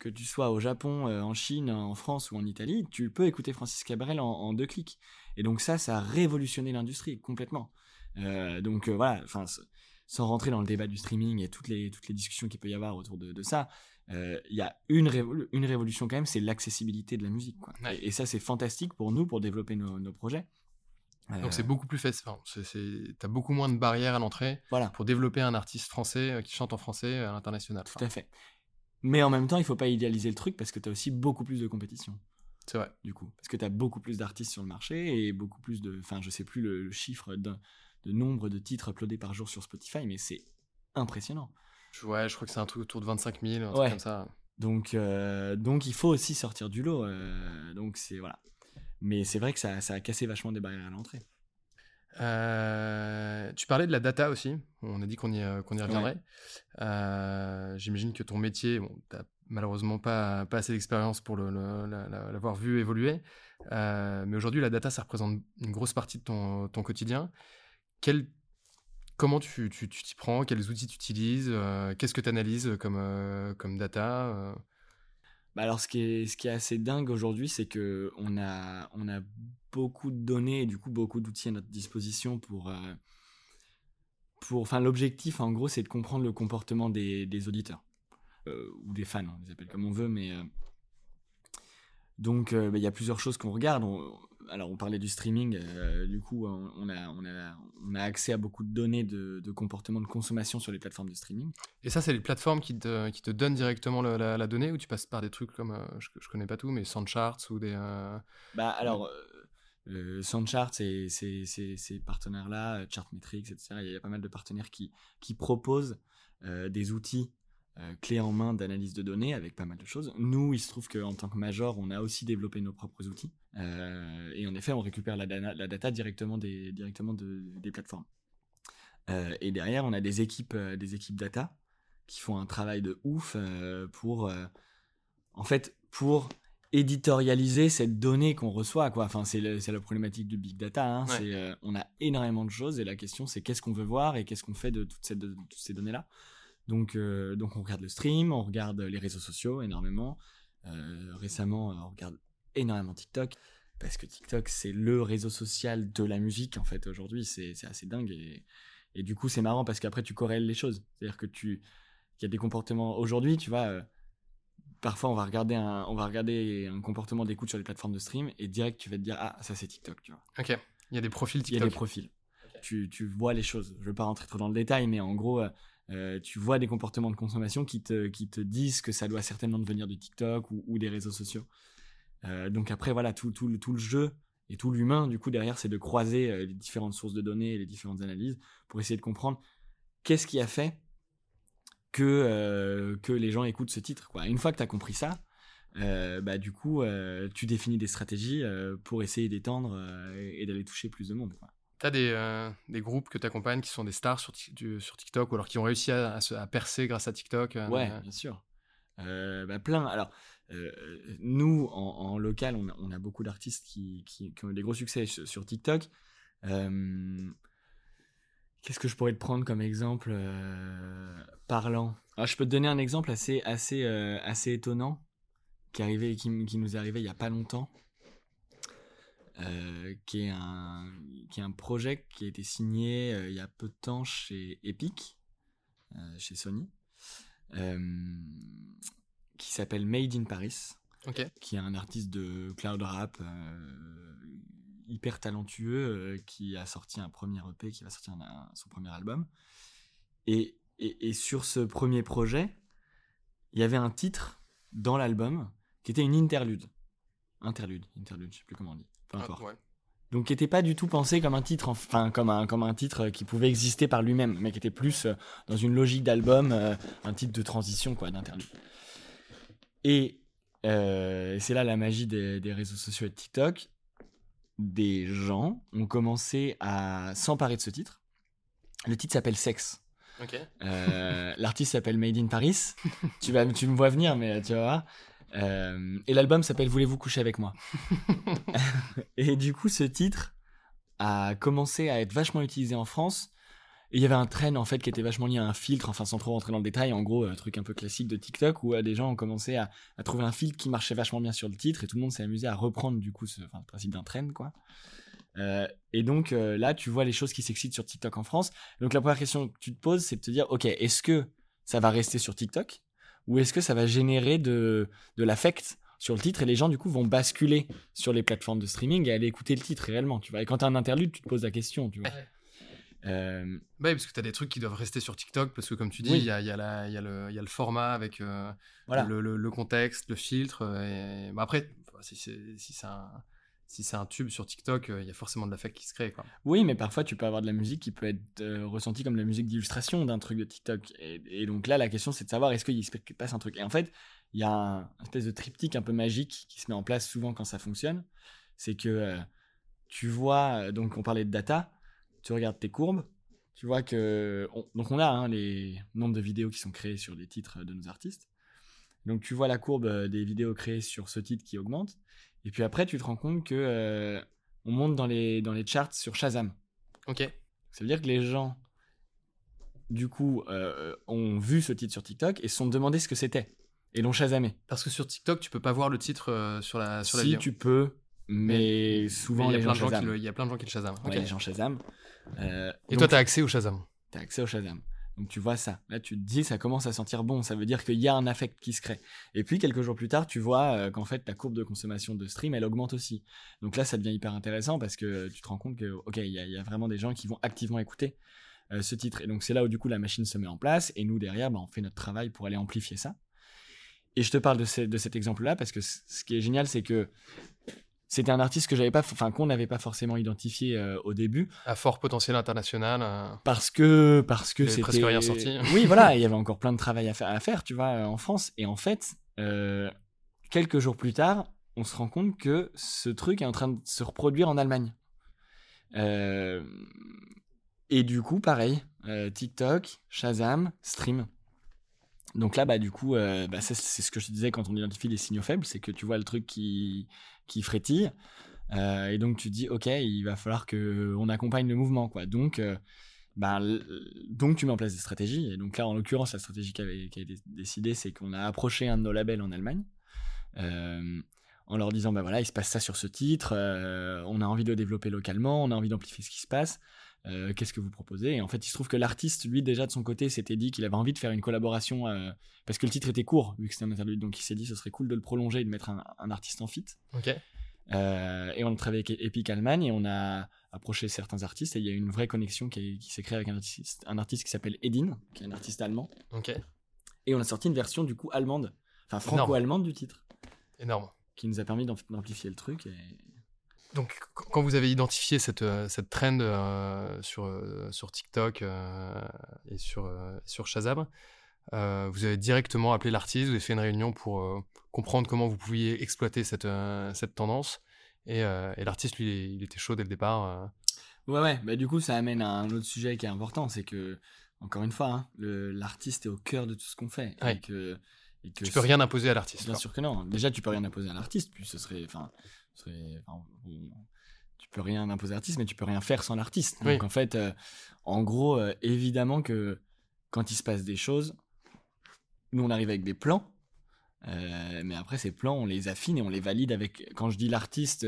que tu sois au Japon, euh, en Chine, en France ou en Italie, tu peux écouter Francis Cabrel en, en deux clics. Et donc ça, ça a révolutionné l'industrie complètement. Donc voilà, enfin, sans rentrer dans le débat du streaming et toutes les toutes les discussions qu'il peut y avoir autour de, de ça, euh, il y a une, révolu- une révolution quand même, c'est l'accessibilité de la musique. Quoi. Ouais. Et, et ça, c'est fantastique pour nous, pour développer nos, nos projets. Donc c'est beaucoup plus facile. Enfin, T'as beaucoup moins de barrières à l'entrée voilà. pour développer un artiste français euh, qui chante en français à l'international. Tout à fait. Mais en même temps, il faut pas idéaliser le truc parce que tu as aussi beaucoup plus de compétition, C'est vrai. du coup. Parce que tu as beaucoup plus d'artistes sur le marché et beaucoup plus de. Enfin, je sais plus le, le chiffre de nombre de titres uploadés par jour sur Spotify, mais c'est impressionnant. Ouais, je crois que c'est un truc autour de 25 000, un truc Ouais. comme ça. Donc, euh, donc il faut aussi sortir du lot. euh, donc, c'est. Voilà. Mais c'est vrai que ça, ça a cassé vachement des barrières à l'entrée. Euh, tu parlais de la data aussi. On a dit qu'on y, euh, y reviendrait. Euh, J'imagine que ton métier, bon, t'as malheureusement pas, pas assez d'expérience pour le- le- la- la- l'avoir vu évoluer. Euh, mais aujourd'hui, la data, ça représente une grosse partie de ton, ton quotidien. Quel, comment tu tu- tu t'y prends? Quels outils tu utilises Qu'est-ce que tu analyses comme, comme data Bah alors, ce qui est, assez dingue aujourd'hui, c'est que on a, beaucoup de données et du coup beaucoup d'outils à notre disposition pour. euh, enfin, l'objectif, en gros, c'est de comprendre le comportement des, auditeurs. Euh, ou des fans, on les appelle comme on veut, mais. euh, donc, bah, il y a plusieurs choses qu'on regarde. Alors, on parlait du streaming. euh, du coup, on, a, on, a, on a accès à beaucoup de données de, de comportement de consommation sur les plateformes de streaming. Et ça, c'est les plateformes qui te, qui te donnent directement le- la, la donnée ou tu passes par des trucs comme, euh, je, je connais pas tout, mais Sandcharts ou des... euh, Bah alors, euh, Soundchart, c'est- c'est- ces partenaires-là, Chartmetrics, etc. Il y a pas mal de partenaires qui, qui proposent euh, des outils euh, clés en main d'analyse de données avec pas mal de choses. Nous, il se trouve qu'en tant que major, on a aussi développé nos propres outils. Euh, et en effet, on récupère la, dana- la data directement des, directement de- des plateformes. Euh, et derrière, on a des équipes, des équipes data qui font un travail de ouf pour, en fait, pour éditorialiser cette donnée qu'on reçoit quoi enfin c'est la problématique du big data hein. Ouais. c'est euh, on a énormément de choses et la question c'est qu'est-ce qu'on veut voir et qu'est-ce qu'on fait de toutes, cette- de toutes ces données là donc euh, donc on regarde le stream on regarde les réseaux sociaux énormément. Euh, récemment euh, on regarde énormément TikTok parce que TikTok c'est le réseau social de la musique en fait aujourd'hui. C'est c'est assez dingue et, et du coup c'est marrant parce qu'après tu corrèles les choses. C'est à dire que tu il y a des comportements aujourd'hui tu vois euh, parfois on va regarder un on va regarder un comportement d'écoute sur les plateformes de stream et direct tu vas te dire ah ça c'est TikTok tu vois. Ok, il y a des profils il y a TikTok. des profils tu, tu vois les choses. Je veux pas rentrer trop dans le détail mais en gros euh, euh, tu vois des comportements de consommation qui te qui te disent que ça doit certainement devenir du TikTok ou, des réseaux sociaux Euh, donc après voilà tout tout le tout le jeu et tout l'humain du coup derrière c'est de croiser euh, les différentes sources de données et les différentes analyses pour essayer de comprendre qu'est-ce qui a fait que, que les gens écoutent ce titre. Une fois que tu as compris ça, bah, du coup, tu définis des stratégies pour essayer d'étendre et, d'aller toucher plus de monde. T'as des, euh, des groupes que t'accompagnes qui sont des stars sur, du- sur TikTok ou alors qui ont réussi à, à se- à percer grâce à TikTok euh, Ouais, euh, bien sûr. Euh, bah, plein. Alors, euh, nous, en, en local, on a, on a beaucoup d'artistes qui, qui, qui ont eu des gros succès sur, sur TikTok. Qu'est-ce que je pourrais te prendre comme exemple parlant? Alors, Je peux te donner un exemple assez, assez, assez étonnant qui, est arrivé, qui, qui nous est arrivé il y a pas longtemps. Qui, est un, qui est un projet qui a été signé il y a peu de temps chez Epic, chez Sony, qui s'appelle Made in Paris, qui est un artiste de cloud rap hyper talentueux qui a sorti un premier EP, qui va sortir son premier album. Et, et, et, sur ce premier projet, il y avait un titre dans l'album qui était une interlude. Interlude, interlude, je sais plus comment on dit. Peu ah. Donc qui n'était pas du tout pensé comme un titre, enfin comme un, comme un titre qui pouvait exister par lui-même, mais qui était plus euh, dans une logique d'album, euh, un titre de transition, quoi, d'interlude. Et euh, c'est là la magie des, des, réseaux sociaux et de TikTok. Des gens ont commencé à s'emparer de ce titre. Le titre s'appelle. Euh, <laughs> l'artiste s'appelle Made in Paris. tu, vas, tu me vois venir, mais tu vas voir. Euh, et l'album s'appelle Voulez-vous coucher avec moi <laughs> <laughs> Et du coup, ce titre a commencé à être vachement utilisé en France. Et il y avait un trend en fait qui était vachement lié à un filtre, enfin sans trop rentrer dans le détail, en gros, un truc un peu classique de TikTok où euh, des gens ont commencé à, trouver un filtre qui marchait vachement bien sur le titre et tout le monde s'est amusé à reprendre du coup ce, le principe d'un trend quoi. Euh, et donc euh, là, tu vois les choses qui s'excitent sur TikTok en France. Donc la première question que tu te poses, c'est de te dire, ok, est-ce que ça va rester sur TikTok? Ou est-ce que ça va générer de, de l'affect sur le titre et les gens du coup vont basculer sur les plateformes de streaming et aller écouter le titre réellement, tu vois. Et quand tu as un interlude, tu te poses la question, tu vois. Euh... Ouais, parce que tu as des trucs qui doivent rester sur TikTok, parce que comme tu dis, il y, a, y, y, y, a le format avec euh, voilà. le, le, contexte, le filtre. Et... Bah, après, si c'est si un si c'est un tube sur TikTok, euh, il y a forcément de l'affect qui se crée. Quoi. Oui, mais parfois tu peux avoir de la musique qui peut être euh, ressentie comme de la musique d'illustration d'un truc de TikTok. Et, donc là, la question c'est de savoir est-ce qu'il se passe un truc? Et en fait, il y a un, espèce de triptyque un peu magique qui se met en place souvent quand ça fonctionne. C'est que euh, tu vois, donc on parlait de data, tu regardes tes courbes, tu vois que. donc on a hein, les nombres de vidéos qui sont créées sur les titres de nos artistes. Donc tu vois la courbe des vidéos créées sur ce titre qui augmente. Et puis après, tu te rends compte que euh, on monte dans les, dans les charts sur Shazam. Ok. Ça veut dire que les gens, du coup, euh, ont vu ce titre sur TikTok et se sont demandé ce que c'était. Et l'ont Shazamé. Parce que sur TikTok, tu peux pas voir le titre euh, sur la sur la Si, tu peux, mais, souvent, il y, a plein de gens qui il y a plein de gens qui le Shazam. Ouais, les gens Shazam. et toi, tu as accès au Shazam Tu as accès au Shazam. Donc tu vois ça. Là, tu te dis, ça commence à sentir bon. Ça veut dire qu'il y a un affect qui se crée. Et puis, quelques jours plus tard, tu vois euh, qu'en fait, ta courbe de consommation de stream, elle augmente aussi. Donc là, ça devient hyper intéressant parce que tu te rends compte que, ok, il y, a vraiment des gens qui vont activement écouter euh, ce titre. Et donc, c'est là où, du coup, la machine se met en place. Et nous, derrière, bah, on fait notre travail pour aller amplifier ça. Et je te parle de, de cet exemple-là parce que ce qui est génial, c'est que c'était un artiste que j'avais pas, enfin qu'on n'avait pas forcément identifié euh, au début. À fort potentiel international. Euh, parce que parce que c'était presque rien sorti. <laughs> oui, voilà, <laughs> il y avait encore plein de travail à faire, à faire tu vois, euh, en France. Et en fait, quelques jours plus tard, on se rend compte que ce truc est en train de se reproduire en Allemagne. et du coup, pareil, TikTok, Shazam, Stream. Donc là, bah, du coup, bah, c'est ce que je te disais quand on identifie les signaux faibles, c'est que tu vois le truc qui, qui frétille. Euh, et donc tu dis, ok, il va falloir que on accompagne le mouvement, quoi. Donc, bah, donc tu mets en place des stratégies. Et donc là, en l'occurrence, la stratégie qui, avait, qui a été décidée, c'est qu'on a approché un de nos labels en Allemagne. Euh, en leur disant, bah voilà, il se passe ça sur ce titre, on a envie de le développer localement, on a envie d'amplifier ce qui se passe, qu'est-ce que vous proposez? Et en fait, il se trouve que l'artiste, lui, déjà de son côté, s'était dit qu'il avait envie de faire une collaboration, parce que le titre était court, vu que c'était un interlude, donc il s'est dit ce serait cool de le prolonger et de mettre un, artiste en fit. Ok. et on a travaillé avec Epic Allemagne et on a approché certains artistes et il y a une vraie connexion qui, s'est créée avec un artiste, un artiste qui s'appelle Edin, qui est un artiste allemand. Ok. Et on a sorti une version du coup allemande, enfin franco-allemande du titre. Énorme. Qui nous a permis d'amplifier le truc et donc, quand vous avez identifié cette, euh, cette trend euh, sur, euh, sur TikTok et sur, sur Shazam, vous avez directement appelé l'artiste, vous avez fait une réunion pour comprendre comment vous pouviez exploiter cette, cette tendance. Et, et l'artiste, lui, il était chaud dès le départ. Ouais, ouais. Bah, du coup, ça amène à un autre sujet qui est important c'est que, encore une fois, hein, l'artiste est au cœur de tout ce qu'on fait. Et que, et que tu peux rien imposer à l'artiste. Bien sûr que non. Déjà, tu peux rien imposer à l'artiste, puis ce serait. Enfin, tu peux rien imposer à l'artiste, mais tu peux rien faire sans l'artiste. Donc en fait, euh, en gros, euh, évidemment que quand il se passe des choses, nous on arrive avec des plans, euh, mais après ces plans on les affine et on les valide avec. Quand je dis l'artiste,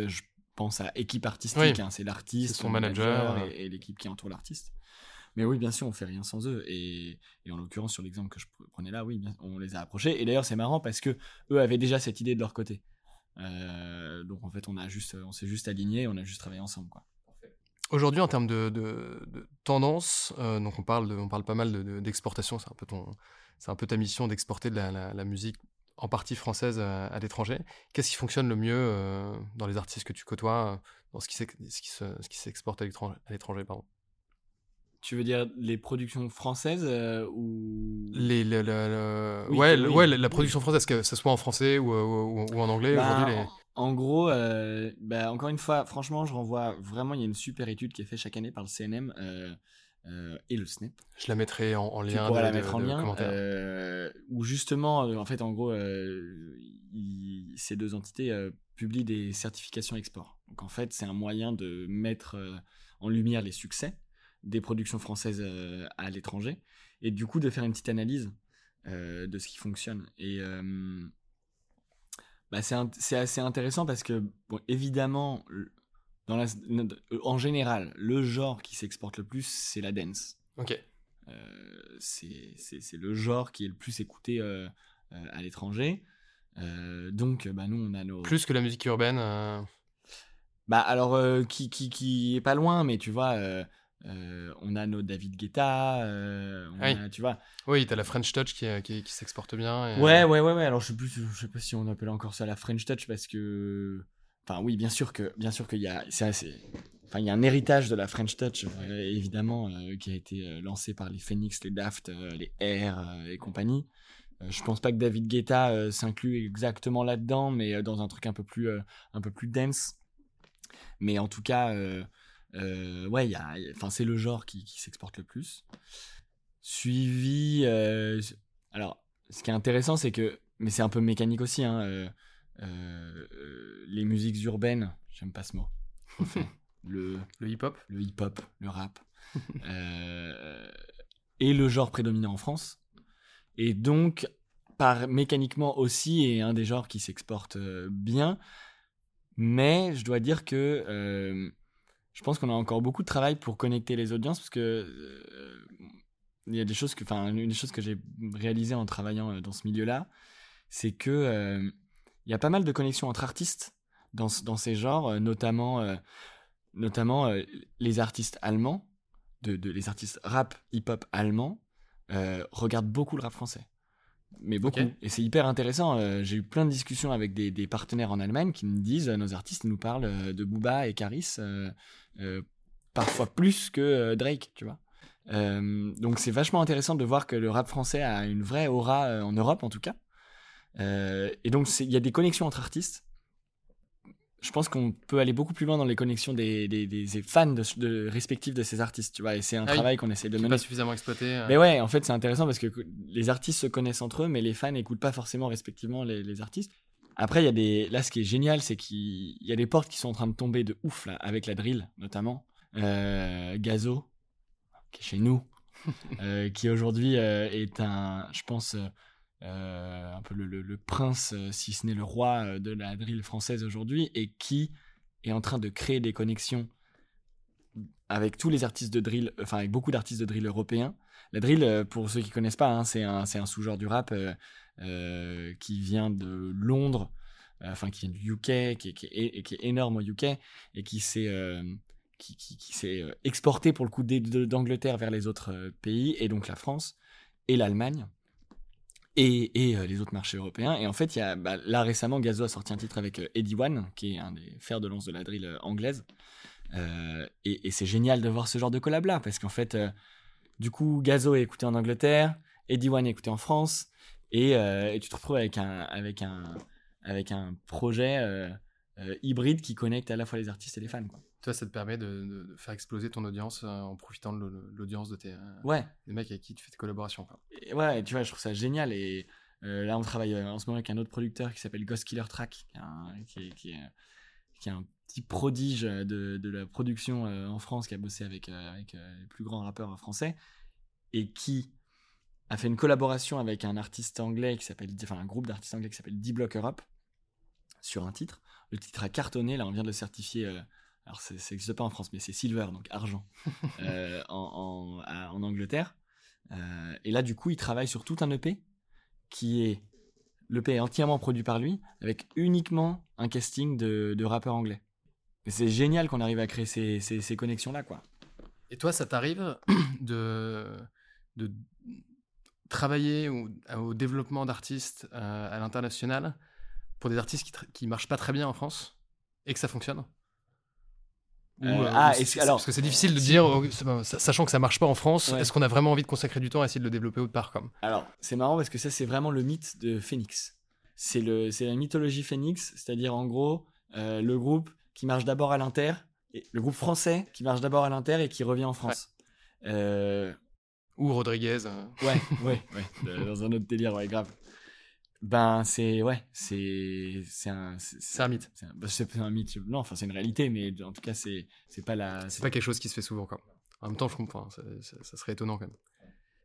pense à équipe artistique, hein, c'est l'artiste, son manager, et, l'équipe qui entoure l'artiste. Mais oui, bien sûr, on fait rien sans eux. Et, en l'occurrence, sur l'exemple que je prenais là, oui, on les a approchés. Et d'ailleurs, c'est marrant parce que eux avaient déjà cette idée de leur côté. Euh, donc en fait, on a juste, on s'est juste aligné, on a juste travaillé ensemble. Aujourd'hui, en termes de, tendance, euh, donc on parle, on parle pas mal d'exportation. c'est un peu c'est un peu ta mission d'exporter de la, musique en partie française à, l'étranger. Qu'est-ce qui fonctionne le mieux euh, dans les artistes que tu côtoies, dans ce qui, ce qui s'exporte à l'étranger, pardon? Tu veux dire les productions françaises euh, ou les, ouais, ouais, la production française, que ce soit en français ou, ou, en anglais bah, En gros, euh, bah, encore une fois, franchement, je renvoie vraiment. Il y a une super étude qui est faite chaque année par le CNM euh, et le SNEP. Je la mettrai en, lien. Tu la mettre en lien. où justement, en fait, en gros, ces deux entités publient des certifications export. Donc en fait, c'est un moyen de mettre en lumière les succès des productions françaises euh, à l'étranger, et du coup de faire une petite analyse euh, de ce qui fonctionne. Et euh, bah, c'est assez intéressant parce que, bon, évidemment, dans la, en général, le genre qui s'exporte le plus, c'est la dance. Ok. c'est le genre qui est le plus écouté à l'étranger. donc, bah, nous, on a nos. Plus que la musique urbaine Bah, alors, qui, qui, qui est pas loin, mais tu vois, euh, on a nos David Guetta, euh, tu vois. Oui, t'as la French Touch qui, qui, s'exporte bien. ouais, ouais, ouais, ouais. Alors je sais plus, je sais pas si on appelle encore ça la French Touch parce que, enfin oui, bien sûr que, bien sûr qu'il y a, c'est enfin il y a un héritage de la French Touch euh, évidemment qui a été lancé par les Phoenix, les Daft, les Air et compagnie. je pense pas que David Guetta s'inclut exactement là-dedans, mais dans un truc un peu plus, un peu plus dense. Mais en tout cas. Euh, ouais, y a, enfin, c'est le genre qui, s'exporte le plus. Suivi. Euh, alors, ce qui est intéressant, c'est que. Mais c'est un peu mécanique aussi, hein, euh, les musiques urbaines, j'aime pas ce mot. <laughs> le, le hip-hop Le hip-hop, le rap. <laughs> et le genre prédominant en France. Et donc, par mécaniquement aussi, est un des genres qui s'exporte bien. Mais je dois dire que je pense qu'on a encore beaucoup de travail pour connecter les audiences parce que euh, il y a des choses que, enfin, une des choses que j'ai réalisées en travaillant euh, dans ce milieu-là, c'est que euh, il y a pas mal de connexions entre artistes dans, dans ces genres, notamment, notamment les artistes allemands, de, de, les artistes rap, hip-hop allemands, regardent beaucoup le rap français mais beaucoup. Et c'est hyper intéressant. Euh, j'ai eu plein de discussions avec des, des, partenaires en Allemagne qui me disent, euh, nos artistes nous parlent euh, de Booba et Caris, parfois plus que Drake, tu vois. donc c'est vachement intéressant de voir que le rap français a une vraie aura en Europe en tout cas. et donc il y a des connexions entre artistes je pense qu'on peut aller beaucoup plus loin dans les connexions des, des, des fans de, respectifs de ces artistes, tu vois. Et c'est un ah travail qu'on essaie de mener. pas suffisamment exploité. Euh. Mais ouais, en fait, c'est intéressant parce que les artistes se connaissent entre eux, mais les fans n'écoutent pas forcément respectivement les, les artistes. Après, il y a des. Là, ce qui est génial, c'est qu'il y a des portes qui sont en train de tomber de ouf, là, avec la drill, notamment. Euh, Gazo, qui est chez nous, <laughs> euh, qui aujourd'hui est un, je pense, euh, un peu le, prince, euh, si ce n'est le roi euh, de la drill française aujourd'hui, et qui est en train de créer des connexions avec tous les artistes de drill, enfin avec beaucoup d'artistes de drill européens. La drill, pour ceux qui connaissent pas, hein, c'est un, un sous-genre du rap qui vient de Londres, enfin qui vient du UK, qui, qui, est, qui est, énorme au UK, et qui s'est qui, qui s'est exporté pour le coup d'Angleterre vers les autres pays, et donc la France et l'Allemagne et, euh, les autres marchés européens. Et en fait, y a, bah, là récemment, Gazo a sorti un titre avec euh, Eddie One, qui est un des fers de lance de la drill euh, anglaise. et, et c'est génial de voir ce genre de collab là, parce qu'en fait, du coup, Gazo est écouté en Angleterre, Eddie One est écouté en France, et, tu te retrouves avec un, avec un, avec un projet hybride qui connecte à la fois les artistes et les fans. Toi, ça te permet de, faire exploser ton audience euh, en profitant de l'audience de tes euh, ouais. des mecs avec qui tu fais tes collaborations. ouais, tu vois, je trouve ça génial. Et euh, là, on travaille en ce moment avec un autre producteur qui s'appelle Ghost Killer Track, qui, est, qui, un petit prodige de, de la production en France, qui a bossé avec, avec les plus grands rappeurs français, et qui a fait une collaboration avec un artiste anglais qui s'appelle, enfin un groupe d'artistes anglais qui s'appelle D-Block Europe. sur un titre. Le titre a cartonné, là on vient de le certifier, euh, alors ça n'existe pas en France, mais c'est silver, donc argent, <laughs> euh, en, en, Angleterre. Euh, et là du coup il travaille sur tout un EP qui est l'EP est entièrement produit par lui, avec uniquement un casting de, de rappeurs anglais. c'est génial qu'on arrive à créer ces, ces, connexions-là, quoi. Et toi, ça t'arrive <coughs> de, de travailler au, au développement d'artistes à l'international pour des artistes qui, qui marchent pas très bien en France et que ça fonctionne? Euh, euh, ah, alors, parce que c'est difficile de dire, euh, sachant que ça marche pas en France, est-ce qu'on a vraiment envie de consacrer du temps à essayer de le développer autre part comme? Alors, c'est marrant parce que ça, c'est vraiment le mythe de Phoenix. C'est la mythologie Phoenix, c'est-à-dire en gros, le groupe qui marche d'abord à l'inter, le groupe français qui marche d'abord à l'inter et qui revient en France. Ou Rodriguez. Ouais, <laughs> ouais, ouais, dans un autre délire, ouais, grave. Ben, c'est. Ouais, c'est. C'est un. C'est un mythe. C'est un, bah, un, mythe. Non, enfin, c'est une réalité, mais en tout cas, c'est pas la. C'est pas quelque chose qui se fait souvent, quand En même temps, je comprends. Ça, ça, serait étonnant, quand même.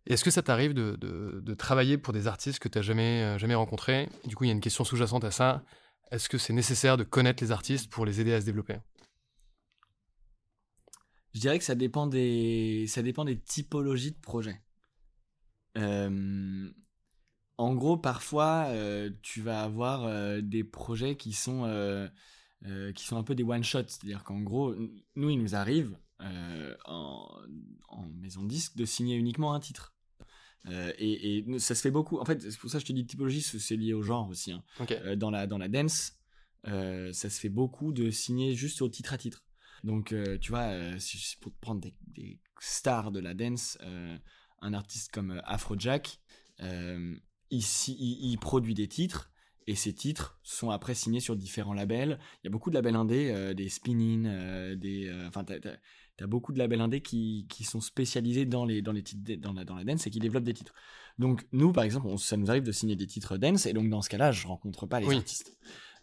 Est-ce que ça t'arrive de, de, de, travailler pour des artistes que tu n'as jamais, euh, jamais rencontrés? Du coup, il y a une question sous-jacente à ça. Est-ce que c'est nécessaire de connaître les artistes pour les aider à se développer? Je dirais que ça dépend des, ça dépend des typologies de projets. Euh, en gros, parfois, euh, tu vas avoir euh, des projets qui sont, euh, qui sont un peu des one-shots. C'est-à-dire qu'en gros, nous, il nous arrive en, maison de disque de signer uniquement un titre. Et, ça se fait beaucoup. En fait, c'est pour ça que je te dis typologie, c'est lié au genre aussi. Hein. dans, la, dans la dance, ça se fait beaucoup de signer juste au titre à titre. Donc, tu vois, si, pour prendre des, des, stars de la dance, un artiste comme Afrojack, il, produit des titres et ces titres sont après signés sur différents labels. Il y a beaucoup de labels indés, euh, des spinning, euh, des, euh, enfin, t'as, as, beaucoup de labels indés qui, qui, sont spécialisés dans les, dans les titres, dans la, dans la dance et qui développent des titres. Donc nous, par exemple, ça nous arrive de signer des titres dance et donc dans ce cas-là, je rencontre pas les artistes.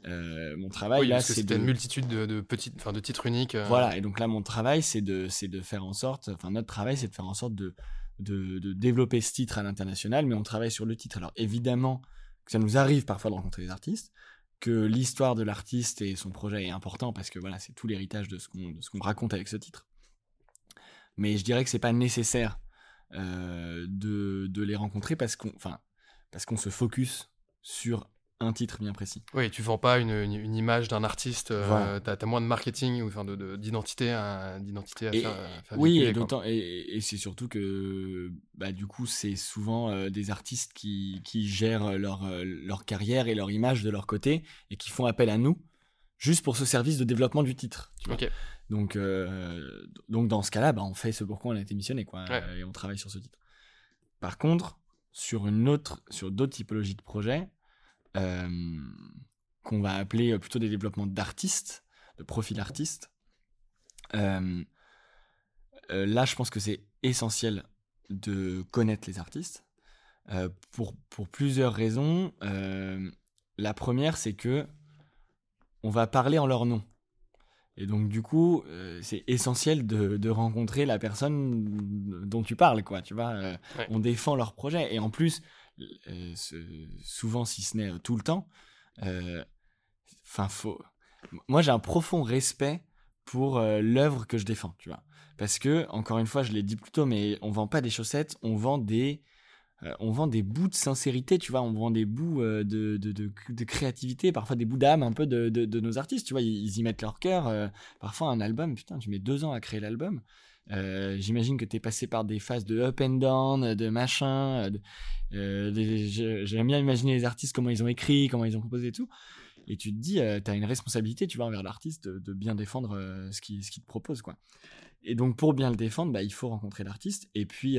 mon travail là, c'est de... une multitude de, de petites, enfin de titres uniques. Voilà, et donc là, mon travail, c'est de, c'est de faire en sorte, enfin notre travail, c'est de faire en sorte de de, développer ce titre à l'international, mais on travaille sur le titre. Alors évidemment que ça nous arrive parfois de rencontrer des artistes, que l'histoire de l'artiste et son projet est important parce que voilà, c'est tout l'héritage de ce qu'on raconte avec ce titre. Mais je dirais que c'est pas nécessaire euh, de, de, les rencontrer parce qu'on parce qu'on se focus sur un titre bien précis. Oui, tu vends pas une, une, image d'un artiste, euh, tu as, moins de marketing ou enfin d'identité à, d'identité à, faire, Oui, et, et, et c'est surtout que bah, du coup, c'est souvent euh, des artistes qui, qui gèrent leur, euh, leur carrière et leur image de leur côté et qui font appel à nous juste pour ce service de développement du titre. Donc, donc dans ce cas-là, bah, on fait ce pourquoi on a été missionné quoi, et on travaille sur ce titre. Par contre, sur une autre, sur d'autres typologies de projets, euh, qu'on va appeler euh, plutôt des développements d'artistes, de profils artistes. Euh, là, je pense que c'est essentiel de connaître les artistes pour, pour plusieurs raisons. la première, c'est que on va parler en leur nom. Et donc, du coup, c'est essentiel de, de, rencontrer la personne dont tu parles, quoi. Tu vois, on défend leur projet. Et en plus, euh, souvent si ce n'est euh, tout le temps. Euh, enfin, faut. Moi, j'ai un profond respect pour l'œuvre que je défends, tu vois. Parce que, encore une fois, je l'ai dit plus tôt, mais on vend pas des chaussettes, on vend des, on vend des bouts de sincérité, tu vois. On vend des bouts de, de, de, créativité, parfois des bouts d'âme un peu de, de, nos artistes, tu vois. Ils, y mettent leur cœur. parfois, un album, putain, tu mets deux ans à créer l'album. Euh, j'imagine que tu es passé par des phases de up and down, de machin. Euh, J'aime bien imaginer les artistes, comment ils ont écrit, comment ils ont composé et tout. Et tu te dis, euh, tu as une responsabilité, tu vois, envers l'artiste de, bien défendre euh, ce qu'il te propose, quoi. Et donc, pour bien le défendre, bah, il faut rencontrer l'artiste. Et puis,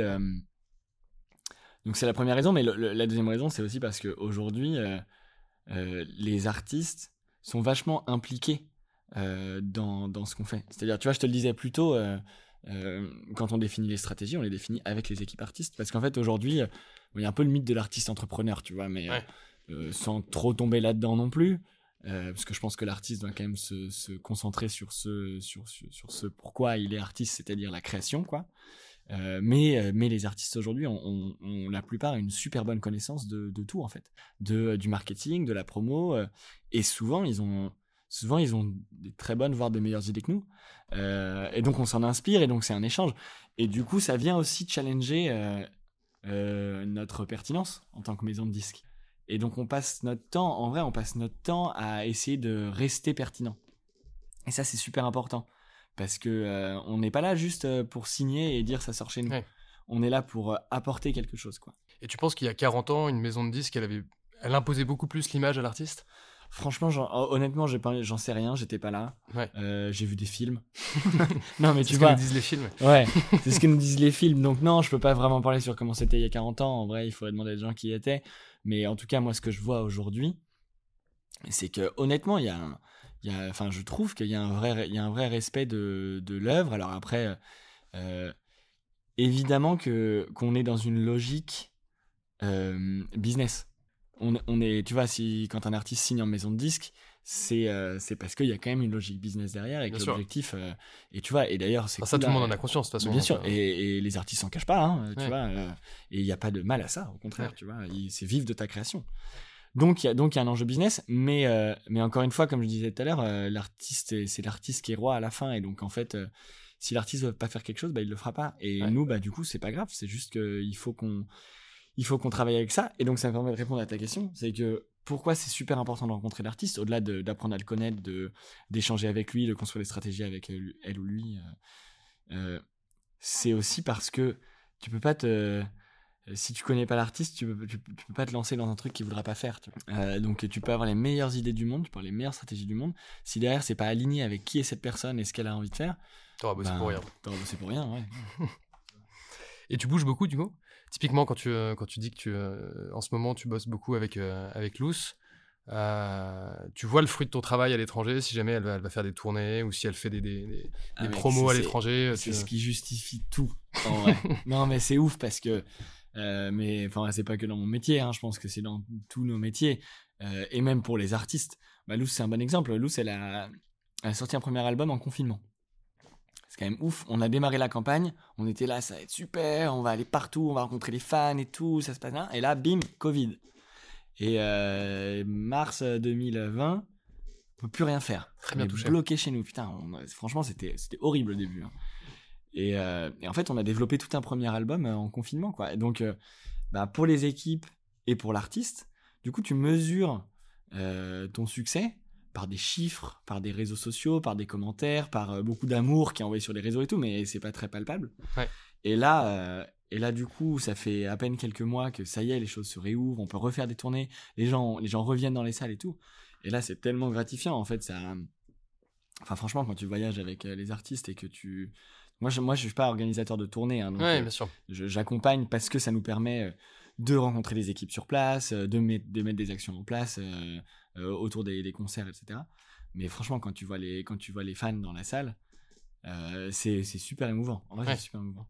donc c'est la première raison, mais la deuxième raison, c'est aussi parce qu'aujourd'hui, les artistes sont vachement impliqués dans, ce qu'on fait. C'est-à-dire, tu vois, je te le disais plus tôt, euh, quand on définit les stratégies, on les définit avec les équipes artistes. Parce qu'en fait, aujourd'hui, euh, il y a un peu le mythe de l'artiste entrepreneur, tu vois, mais euh, sans trop tomber là-dedans non plus. parce que je pense que l'artiste doit quand même se, concentrer sur ce, sur, sur, ce pourquoi il est artiste, c'est-à-dire la création, quoi. Euh, mais, euh, mais les artistes aujourd'hui ont, la plupart une super bonne connaissance de, de tout en fait, de, du marketing, de la promo, et souvent ils ont souvent ils ont des très bonnes voire des meilleures idées que nous, et donc on s'en inspire et donc c'est un échange. Et du coup ça vient aussi challenger notre pertinence en tant que maison de disques. Et donc on passe notre temps, en vrai, on passe notre temps à essayer de rester pertinent. Et ça, c'est super important. Parce que euh, on n'est pas là juste euh, pour signer et dire ça sort chez nous. On est là pour euh, apporter quelque chose. quoi. Et tu penses qu'il y a 40 ans, une maison de disques, elle, avait... elle imposait beaucoup plus l'image à l'artiste? Franchement, honnêtement, j'en sais rien, j'étais pas là. j'ai vu des films. <laughs> non, mais tu vois. C'est ce que nous disent les films. Ouais, c'est ce que nous <laughs> disent les films. Donc, non, je peux pas vraiment parler sur comment c'était il y a 40 ans. En vrai, il faudrait demander des gens qui y étaient. Mais en tout cas, moi, ce que je vois aujourd'hui, c'est que honnêtement, il y a, un, il y a enfin, je trouve qu'il y a un vrai, il y a un vrai respect de, de l'œuvre. Alors après, euh, évidemment que qu'on est dans une logique euh, business. On, on, est, tu vois, si quand un artiste signe en maison de disque, c'est euh, c'est parce qu'il y a quand même une logique business derrière et que l'objectif euh, et tu vois et d'ailleurs c'est ça tout le monde en a conscience de toute façon bien sûr et, et, les artistes s'en cachent pas hein, tu vois euh, et il n'y a pas de mal à ça au contraire tu vois c'est vivre de ta création. Donc il y a donc il y a un enjeu business mais mais encore une fois comme je disais tout à l'heure l'artiste c'est l'artiste qui est roi à la fin et donc en fait si l'artiste veut pas faire quelque chose bah il le fera pas et nous bah du coup c'est pas grave c'est juste qu'il faut qu'on il faut qu'on travaille avec ça et donc ça me permet de répondre à ta question c'est que pourquoi c'est super important de rencontrer l'artiste, au-delà d'apprendre à le connaître, d'échanger avec lui, de construire des stratégies avec elle ou lui. Euh, euh, c'est aussi parce que tu peux pas te si tu connais pas l'artiste, tu peux, peux pas te lancer dans un truc qu'il voudra pas faire. Euh, donc tu peux avoir les meilleures idées du monde, tu peux avoir les meilleures stratégies du monde. Si derrière c'est pas aligné avec qui est cette personne et ce qu'elle a envie de faire, t'auras bossé ben, pour rien. T'auras bossé pour rien, ouais. <laughs> et tu bouges beaucoup, du coup? Typiquement, quand tu, euh, quand tu dis que tu, euh, en ce moment tu bosses beaucoup avec, euh, avec Luce, tu vois le fruit de ton travail à l'étranger si jamais elle va, elle va, faire des tournées ou si elle fait des, des, des, ah, promos à l'étranger. C'est ce qui justifie tout. En vrai. <laughs> non, mais c'est ouf parce que. mais enfin, c'est pas que dans mon métier, hein, je pense que c'est dans tous nos métiers et même pour les artistes. Bah, c'est un bon exemple. Luce, elle a, elle a sorti un premier album en confinement c'est quand même ouf. On a démarré la campagne, on était là, ça va être super, on va aller partout, on va rencontrer les fans et tout, ça se passe bien. Et là, bim, Covid. Et euh, mars 2020, on peut plus rien faire. Très bien touché. Bloqué chez nous. Putain, franchement, c'était horrible au début. Hein. Euh, et, en fait, on a développé tout un premier album euh, en confinement, quoi. Et donc, bah, pour les équipes et pour l'artiste, du coup, tu mesures ton succès par des chiffres, par des réseaux sociaux, par des commentaires, par euh, beaucoup d'amour qui est envoyé sur les réseaux et tout, mais c'est pas très palpable. Et là, euh, et là du coup, ça fait à peine quelques mois que ça y est, les choses se réouvrent, on peut refaire des tournées, les gens, les gens reviennent dans les salles et tout. Et là, c'est tellement gratifiant en fait. Ça, enfin franchement, quand tu voyages avec euh, les artistes et que tu, moi je, moi je suis pas organisateur de tournée, hein, donc bien sûr. j'accompagne parce que ça nous permet de rencontrer les équipes sur place, de, mettre, de mettre des actions en place. Euh, autour des, concerts, etc. Mais franchement, quand tu vois les, quand tu vois les fans dans la salle, euh, c'est super émouvant. En vrai, c'est super émouvant.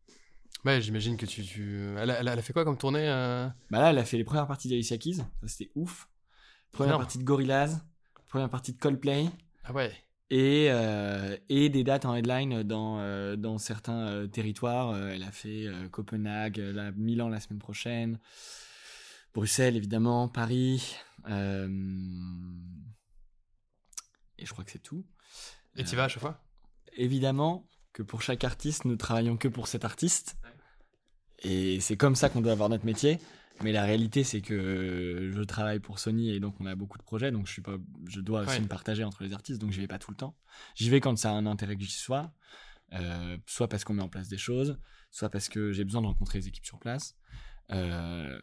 Ouais, j'imagine que tu. tu... Elle, a, elle, a, fait quoi comme tournée euh? Bah là, elle a fait les premières parties d'Alicia Keys, ça c'était ouf. Première partie de Gorillaz, première partie de Coldplay. Ah ouais. Et, et des dates en headline dans, dans certains territoires. elle a fait Copenhague, la, Milan la semaine prochaine. Bruxelles, évidemment, Paris. Euh, et je crois que c'est tout. Et tu vas à chaque fois? Évidemment que pour chaque artiste, nous travaillons que pour cet artiste. Et c'est comme ça qu'on doit avoir notre métier. Mais la réalité, c'est que je travaille pour Sony et donc on a beaucoup de projets. Donc je, suis pas, je dois aussi me partager entre les artistes. Donc je vais pas tout le temps. J'y vais quand ça a un intérêt que j'y sois. Euh, soit parce qu'on met en place des choses, soit parce que j'ai besoin de rencontrer les équipes sur place. Euh,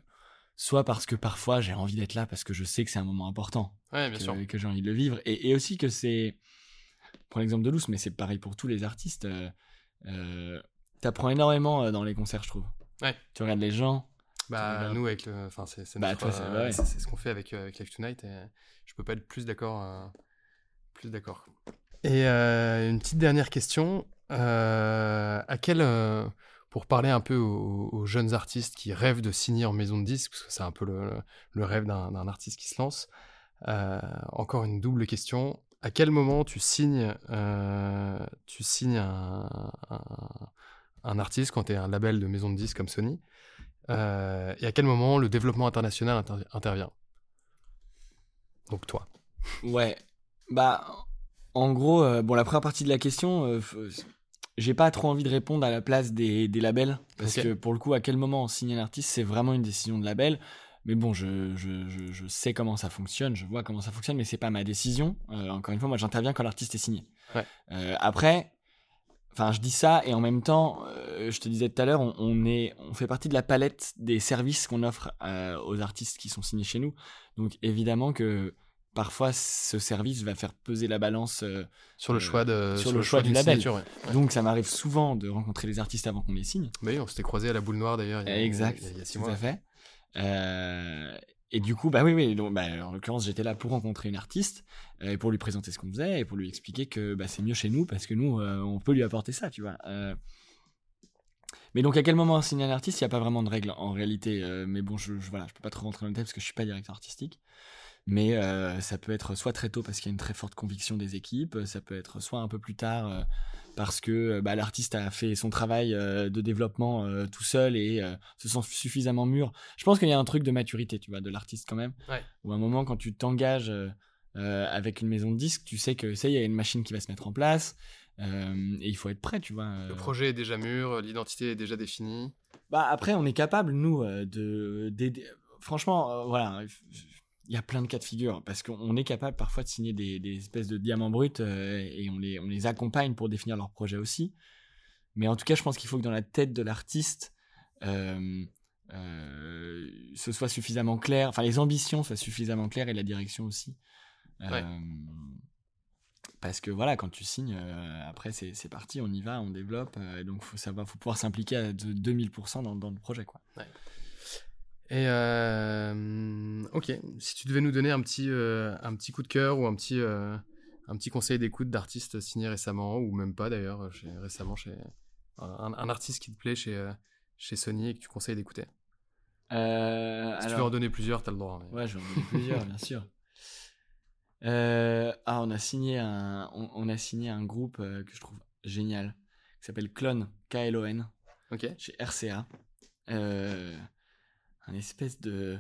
soit parce que parfois j'ai envie d'être là parce que je sais que c'est un moment important, ouais, bien que, sûr. que j'ai envie de le vivre, et, aussi que c'est, pour l'exemple de Luce, mais c'est pareil pour tous les artistes, euh, euh t'apprends énormément euh, dans les concerts, je trouve. Ouais. Tu regardes les gens. Bah nous avec le, enfin c'est bah, euh, c'est ce qu'on fait avec avec Live Tonight, et je peux pas être plus d'accord, plus d'accord. Et une petite dernière question, à quel pour parler un peu aux, jeunes artistes qui rêvent de signer en maison de disque, parce que c'est un peu le, rêve d'un artiste qui se lance. Euh, encore une double question. À quel moment tu signes, euh, tu signes un, artiste quand tu es un label de maison de disques comme Sony euh, Et à quel moment le développement international intervient? Donc toi. Ouais. Bah, en gros, bon, la première partie de la question, j'ai pas trop envie de répondre à la place des, labels. Parce que pour le coup, à quel moment on signe un artiste, c'est vraiment une décision de label. Mais bon, je, je, sais comment ça fonctionne, je vois comment ça fonctionne, mais c'est pas ma décision. encore une fois, moi j'interviens quand l'artiste est signé. après, Enfin, je dis ça et en même temps, euh, je te disais tout à l'heure, on, est, on fait partie de la palette des services qu'on offre euh, aux artistes qui sont signés chez nous. Donc évidemment que parfois ce service va faire peser la balance euh, sur le choix de sur, le, choix, du label. Donc ça m'arrive souvent de rencontrer les artistes avant qu'on les signe. Oui, on s'était croisé à la boule noire d'ailleurs. Exact. Il y a, six mois. Tout à fait. Et du coup, bah oui, oui. Donc, bah, en l'occurrence, j'étais là pour rencontrer une artiste euh, et pour lui présenter ce qu'on faisait et pour lui expliquer que bah, c'est mieux chez nous parce que nous, euh, on peut lui apporter ça, tu vois. Euh. Mais donc, à quel moment signer un artiste? Il n'y a pas vraiment de règle en réalité. mais bon, je, je, voilà, je peux pas trop rentrer dans le thème parce que je suis pas directeur artistique. Mais ça peut être soit très tôt parce qu'il y a une très forte conviction des équipes, ça peut être soit un peu plus tard parce que euh, bah, l'artiste a fait son travail euh, de développement euh, tout seul et se sent suffisamment mûr. Je pense qu'il y a un truc de maturité, tu vois, de l'artiste quand même. Ou un moment quand tu t'engages avec une maison de disques, tu sais que ça, il y a une machine qui va se mettre en place. et il faut être prêt, tu vois. Le projet est déjà mûr, l'identité est déjà définie. Bah après, on est capable nous de, franchement, voilà, il y a plein de cas de figure parce qu'on est capable parfois de signer des, espèces de diamants bruts euh, et on les, on les accompagne pour définir leur projet aussi. Mais en tout cas, je pense qu'il faut que dans la tête de l'artiste, euh, euh, ce soit suffisamment clair, enfin les ambitions soient suffisamment claires et la direction aussi. Parce que voilà, quand tu signes, après c'est parti, on y va, on développe, donc faut savoir, faut pouvoir s'impliquer à 2000% dans, dans, le projet, quoi. Et euh, ok, si tu devais nous donner un petit, euh, un petit coup de cœur ou un petit, euh, un petit conseil d'écoute d'artiste signé récemment, ou même pas d'ailleurs, récemment, chez un, artiste qui te plaît chez, chez Sony et que tu conseilles d'écouter. si tu veux en donner plusieurs, tu as le droit. Ouais, je vais en donner plusieurs, bien sûr. <laughs> ah, on a signé un, on, a signé un groupe que je trouve génial, qui s'appelle Clone, K-L-O-N, chez RCA. Euh, un espèce de,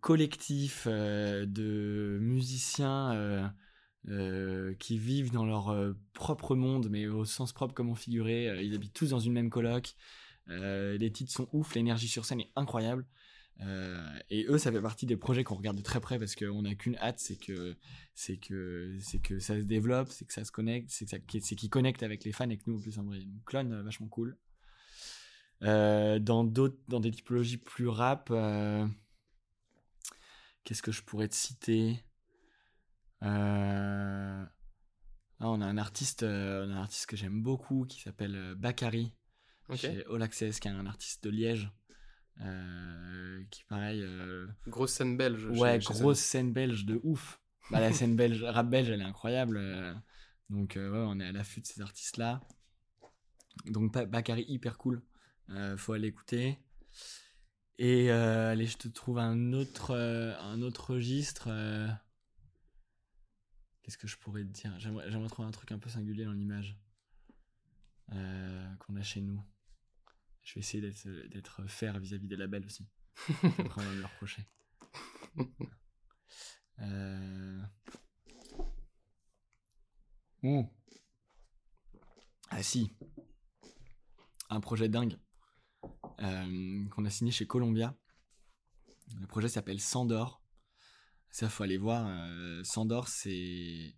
collectif euh, de musiciens euh, euh, qui vivent dans leur propre monde, mais au sens propre comme on figurait. ils habitent tous dans une même coloc. les titres sont ouf, l'énergie sur scène est incroyable. et eux, ça fait partie des projets qu'on regarde de très près parce qu'on n'a qu'une hâte, c'est que que que ça se développe, c'est que ça se connecte, c'est c'est qu'ils connectent avec les fans et que nous en plus en vrai. Clone, vachement cool. Euh, dans d'autres, dans des typologies plus rap, euh, qu'est-ce que je pourrais te citer? Euh, ah, On a un artiste, on a un artiste que j'aime beaucoup qui s'appelle Bakary chez All Access, qui est un artiste de Liège. qui pareil grosse scène belge ouais grosse scène belge de ouf. Bah, la scène belge rap belge elle est incroyable donc ouais on est à l'affût de ces artistes là donc Bakary hyper cool euh, faut aller écouter. Et euh, allez, je te trouve un autre, euh, un autre registre. Qu'est-ce que je pourrais te dire? J'aimerais trouver un truc un peu singulier dans l'image qu'on a chez nous. Je vais essayer d'être fair vis-à-vis des labels aussi. Après, on va me le reprocher. Ah si. Un projet dingue. Euh, qu'on a signé chez Columbia. Le projet s'appelle Sandor. Ça, faut aller voir. Euh, Sandor, c'est.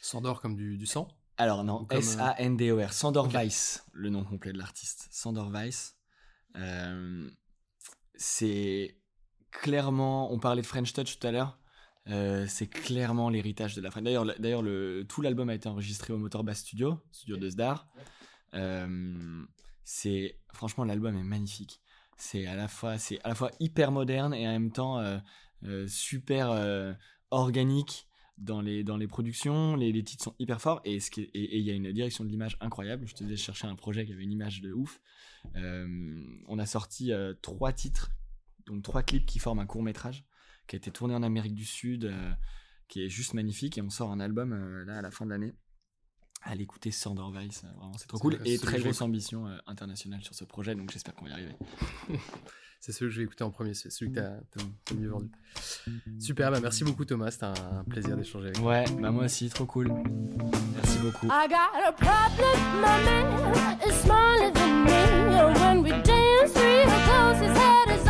Sandor comme du, du sang? Alors non, S-A-N-D-O-R. Sandor Weiss, le nom complet de l'artiste. Sandor Weiss. Euh, c'est clairement. On parlait de French Touch tout à l'heure. c'est clairement l'héritage de la French. D'ailleurs, d'ailleurs tout l'album a été enregistré au Motor Bass Studio, studio de Sdar. C'est franchement l'album est magnifique. C'est à la fois c'est à la fois hyper moderne et en même temps euh, euh, super euh, organique dans les dans les productions. Les, les titres sont hyper forts et ce il y a une direction de l'image incroyable. Je te disais chercher un projet qui avait une image de ouf. on a sorti trois titres, donc trois clips qui forment un court métrage qui a été tourné en Amérique du Sud, qui est juste magnifique et on sort un album là à la fin de l'année à l'écouter Sander Weiss. Vraiment, c'est trop cool. Et très grosse ambition internationale sur ce projet, donc j'espère qu'on va y arriver. <laughs> c'est celui que je vais écouter en premier, c'est celui que tu as, mieux vendu. Super, bah merci beaucoup Thomas, c'était un plaisir d'échanger avec toi. Ouais, bah moi aussi, trop cool. Merci beaucoup. I got a problem, my man is smaller than me. When we dance, close, his head is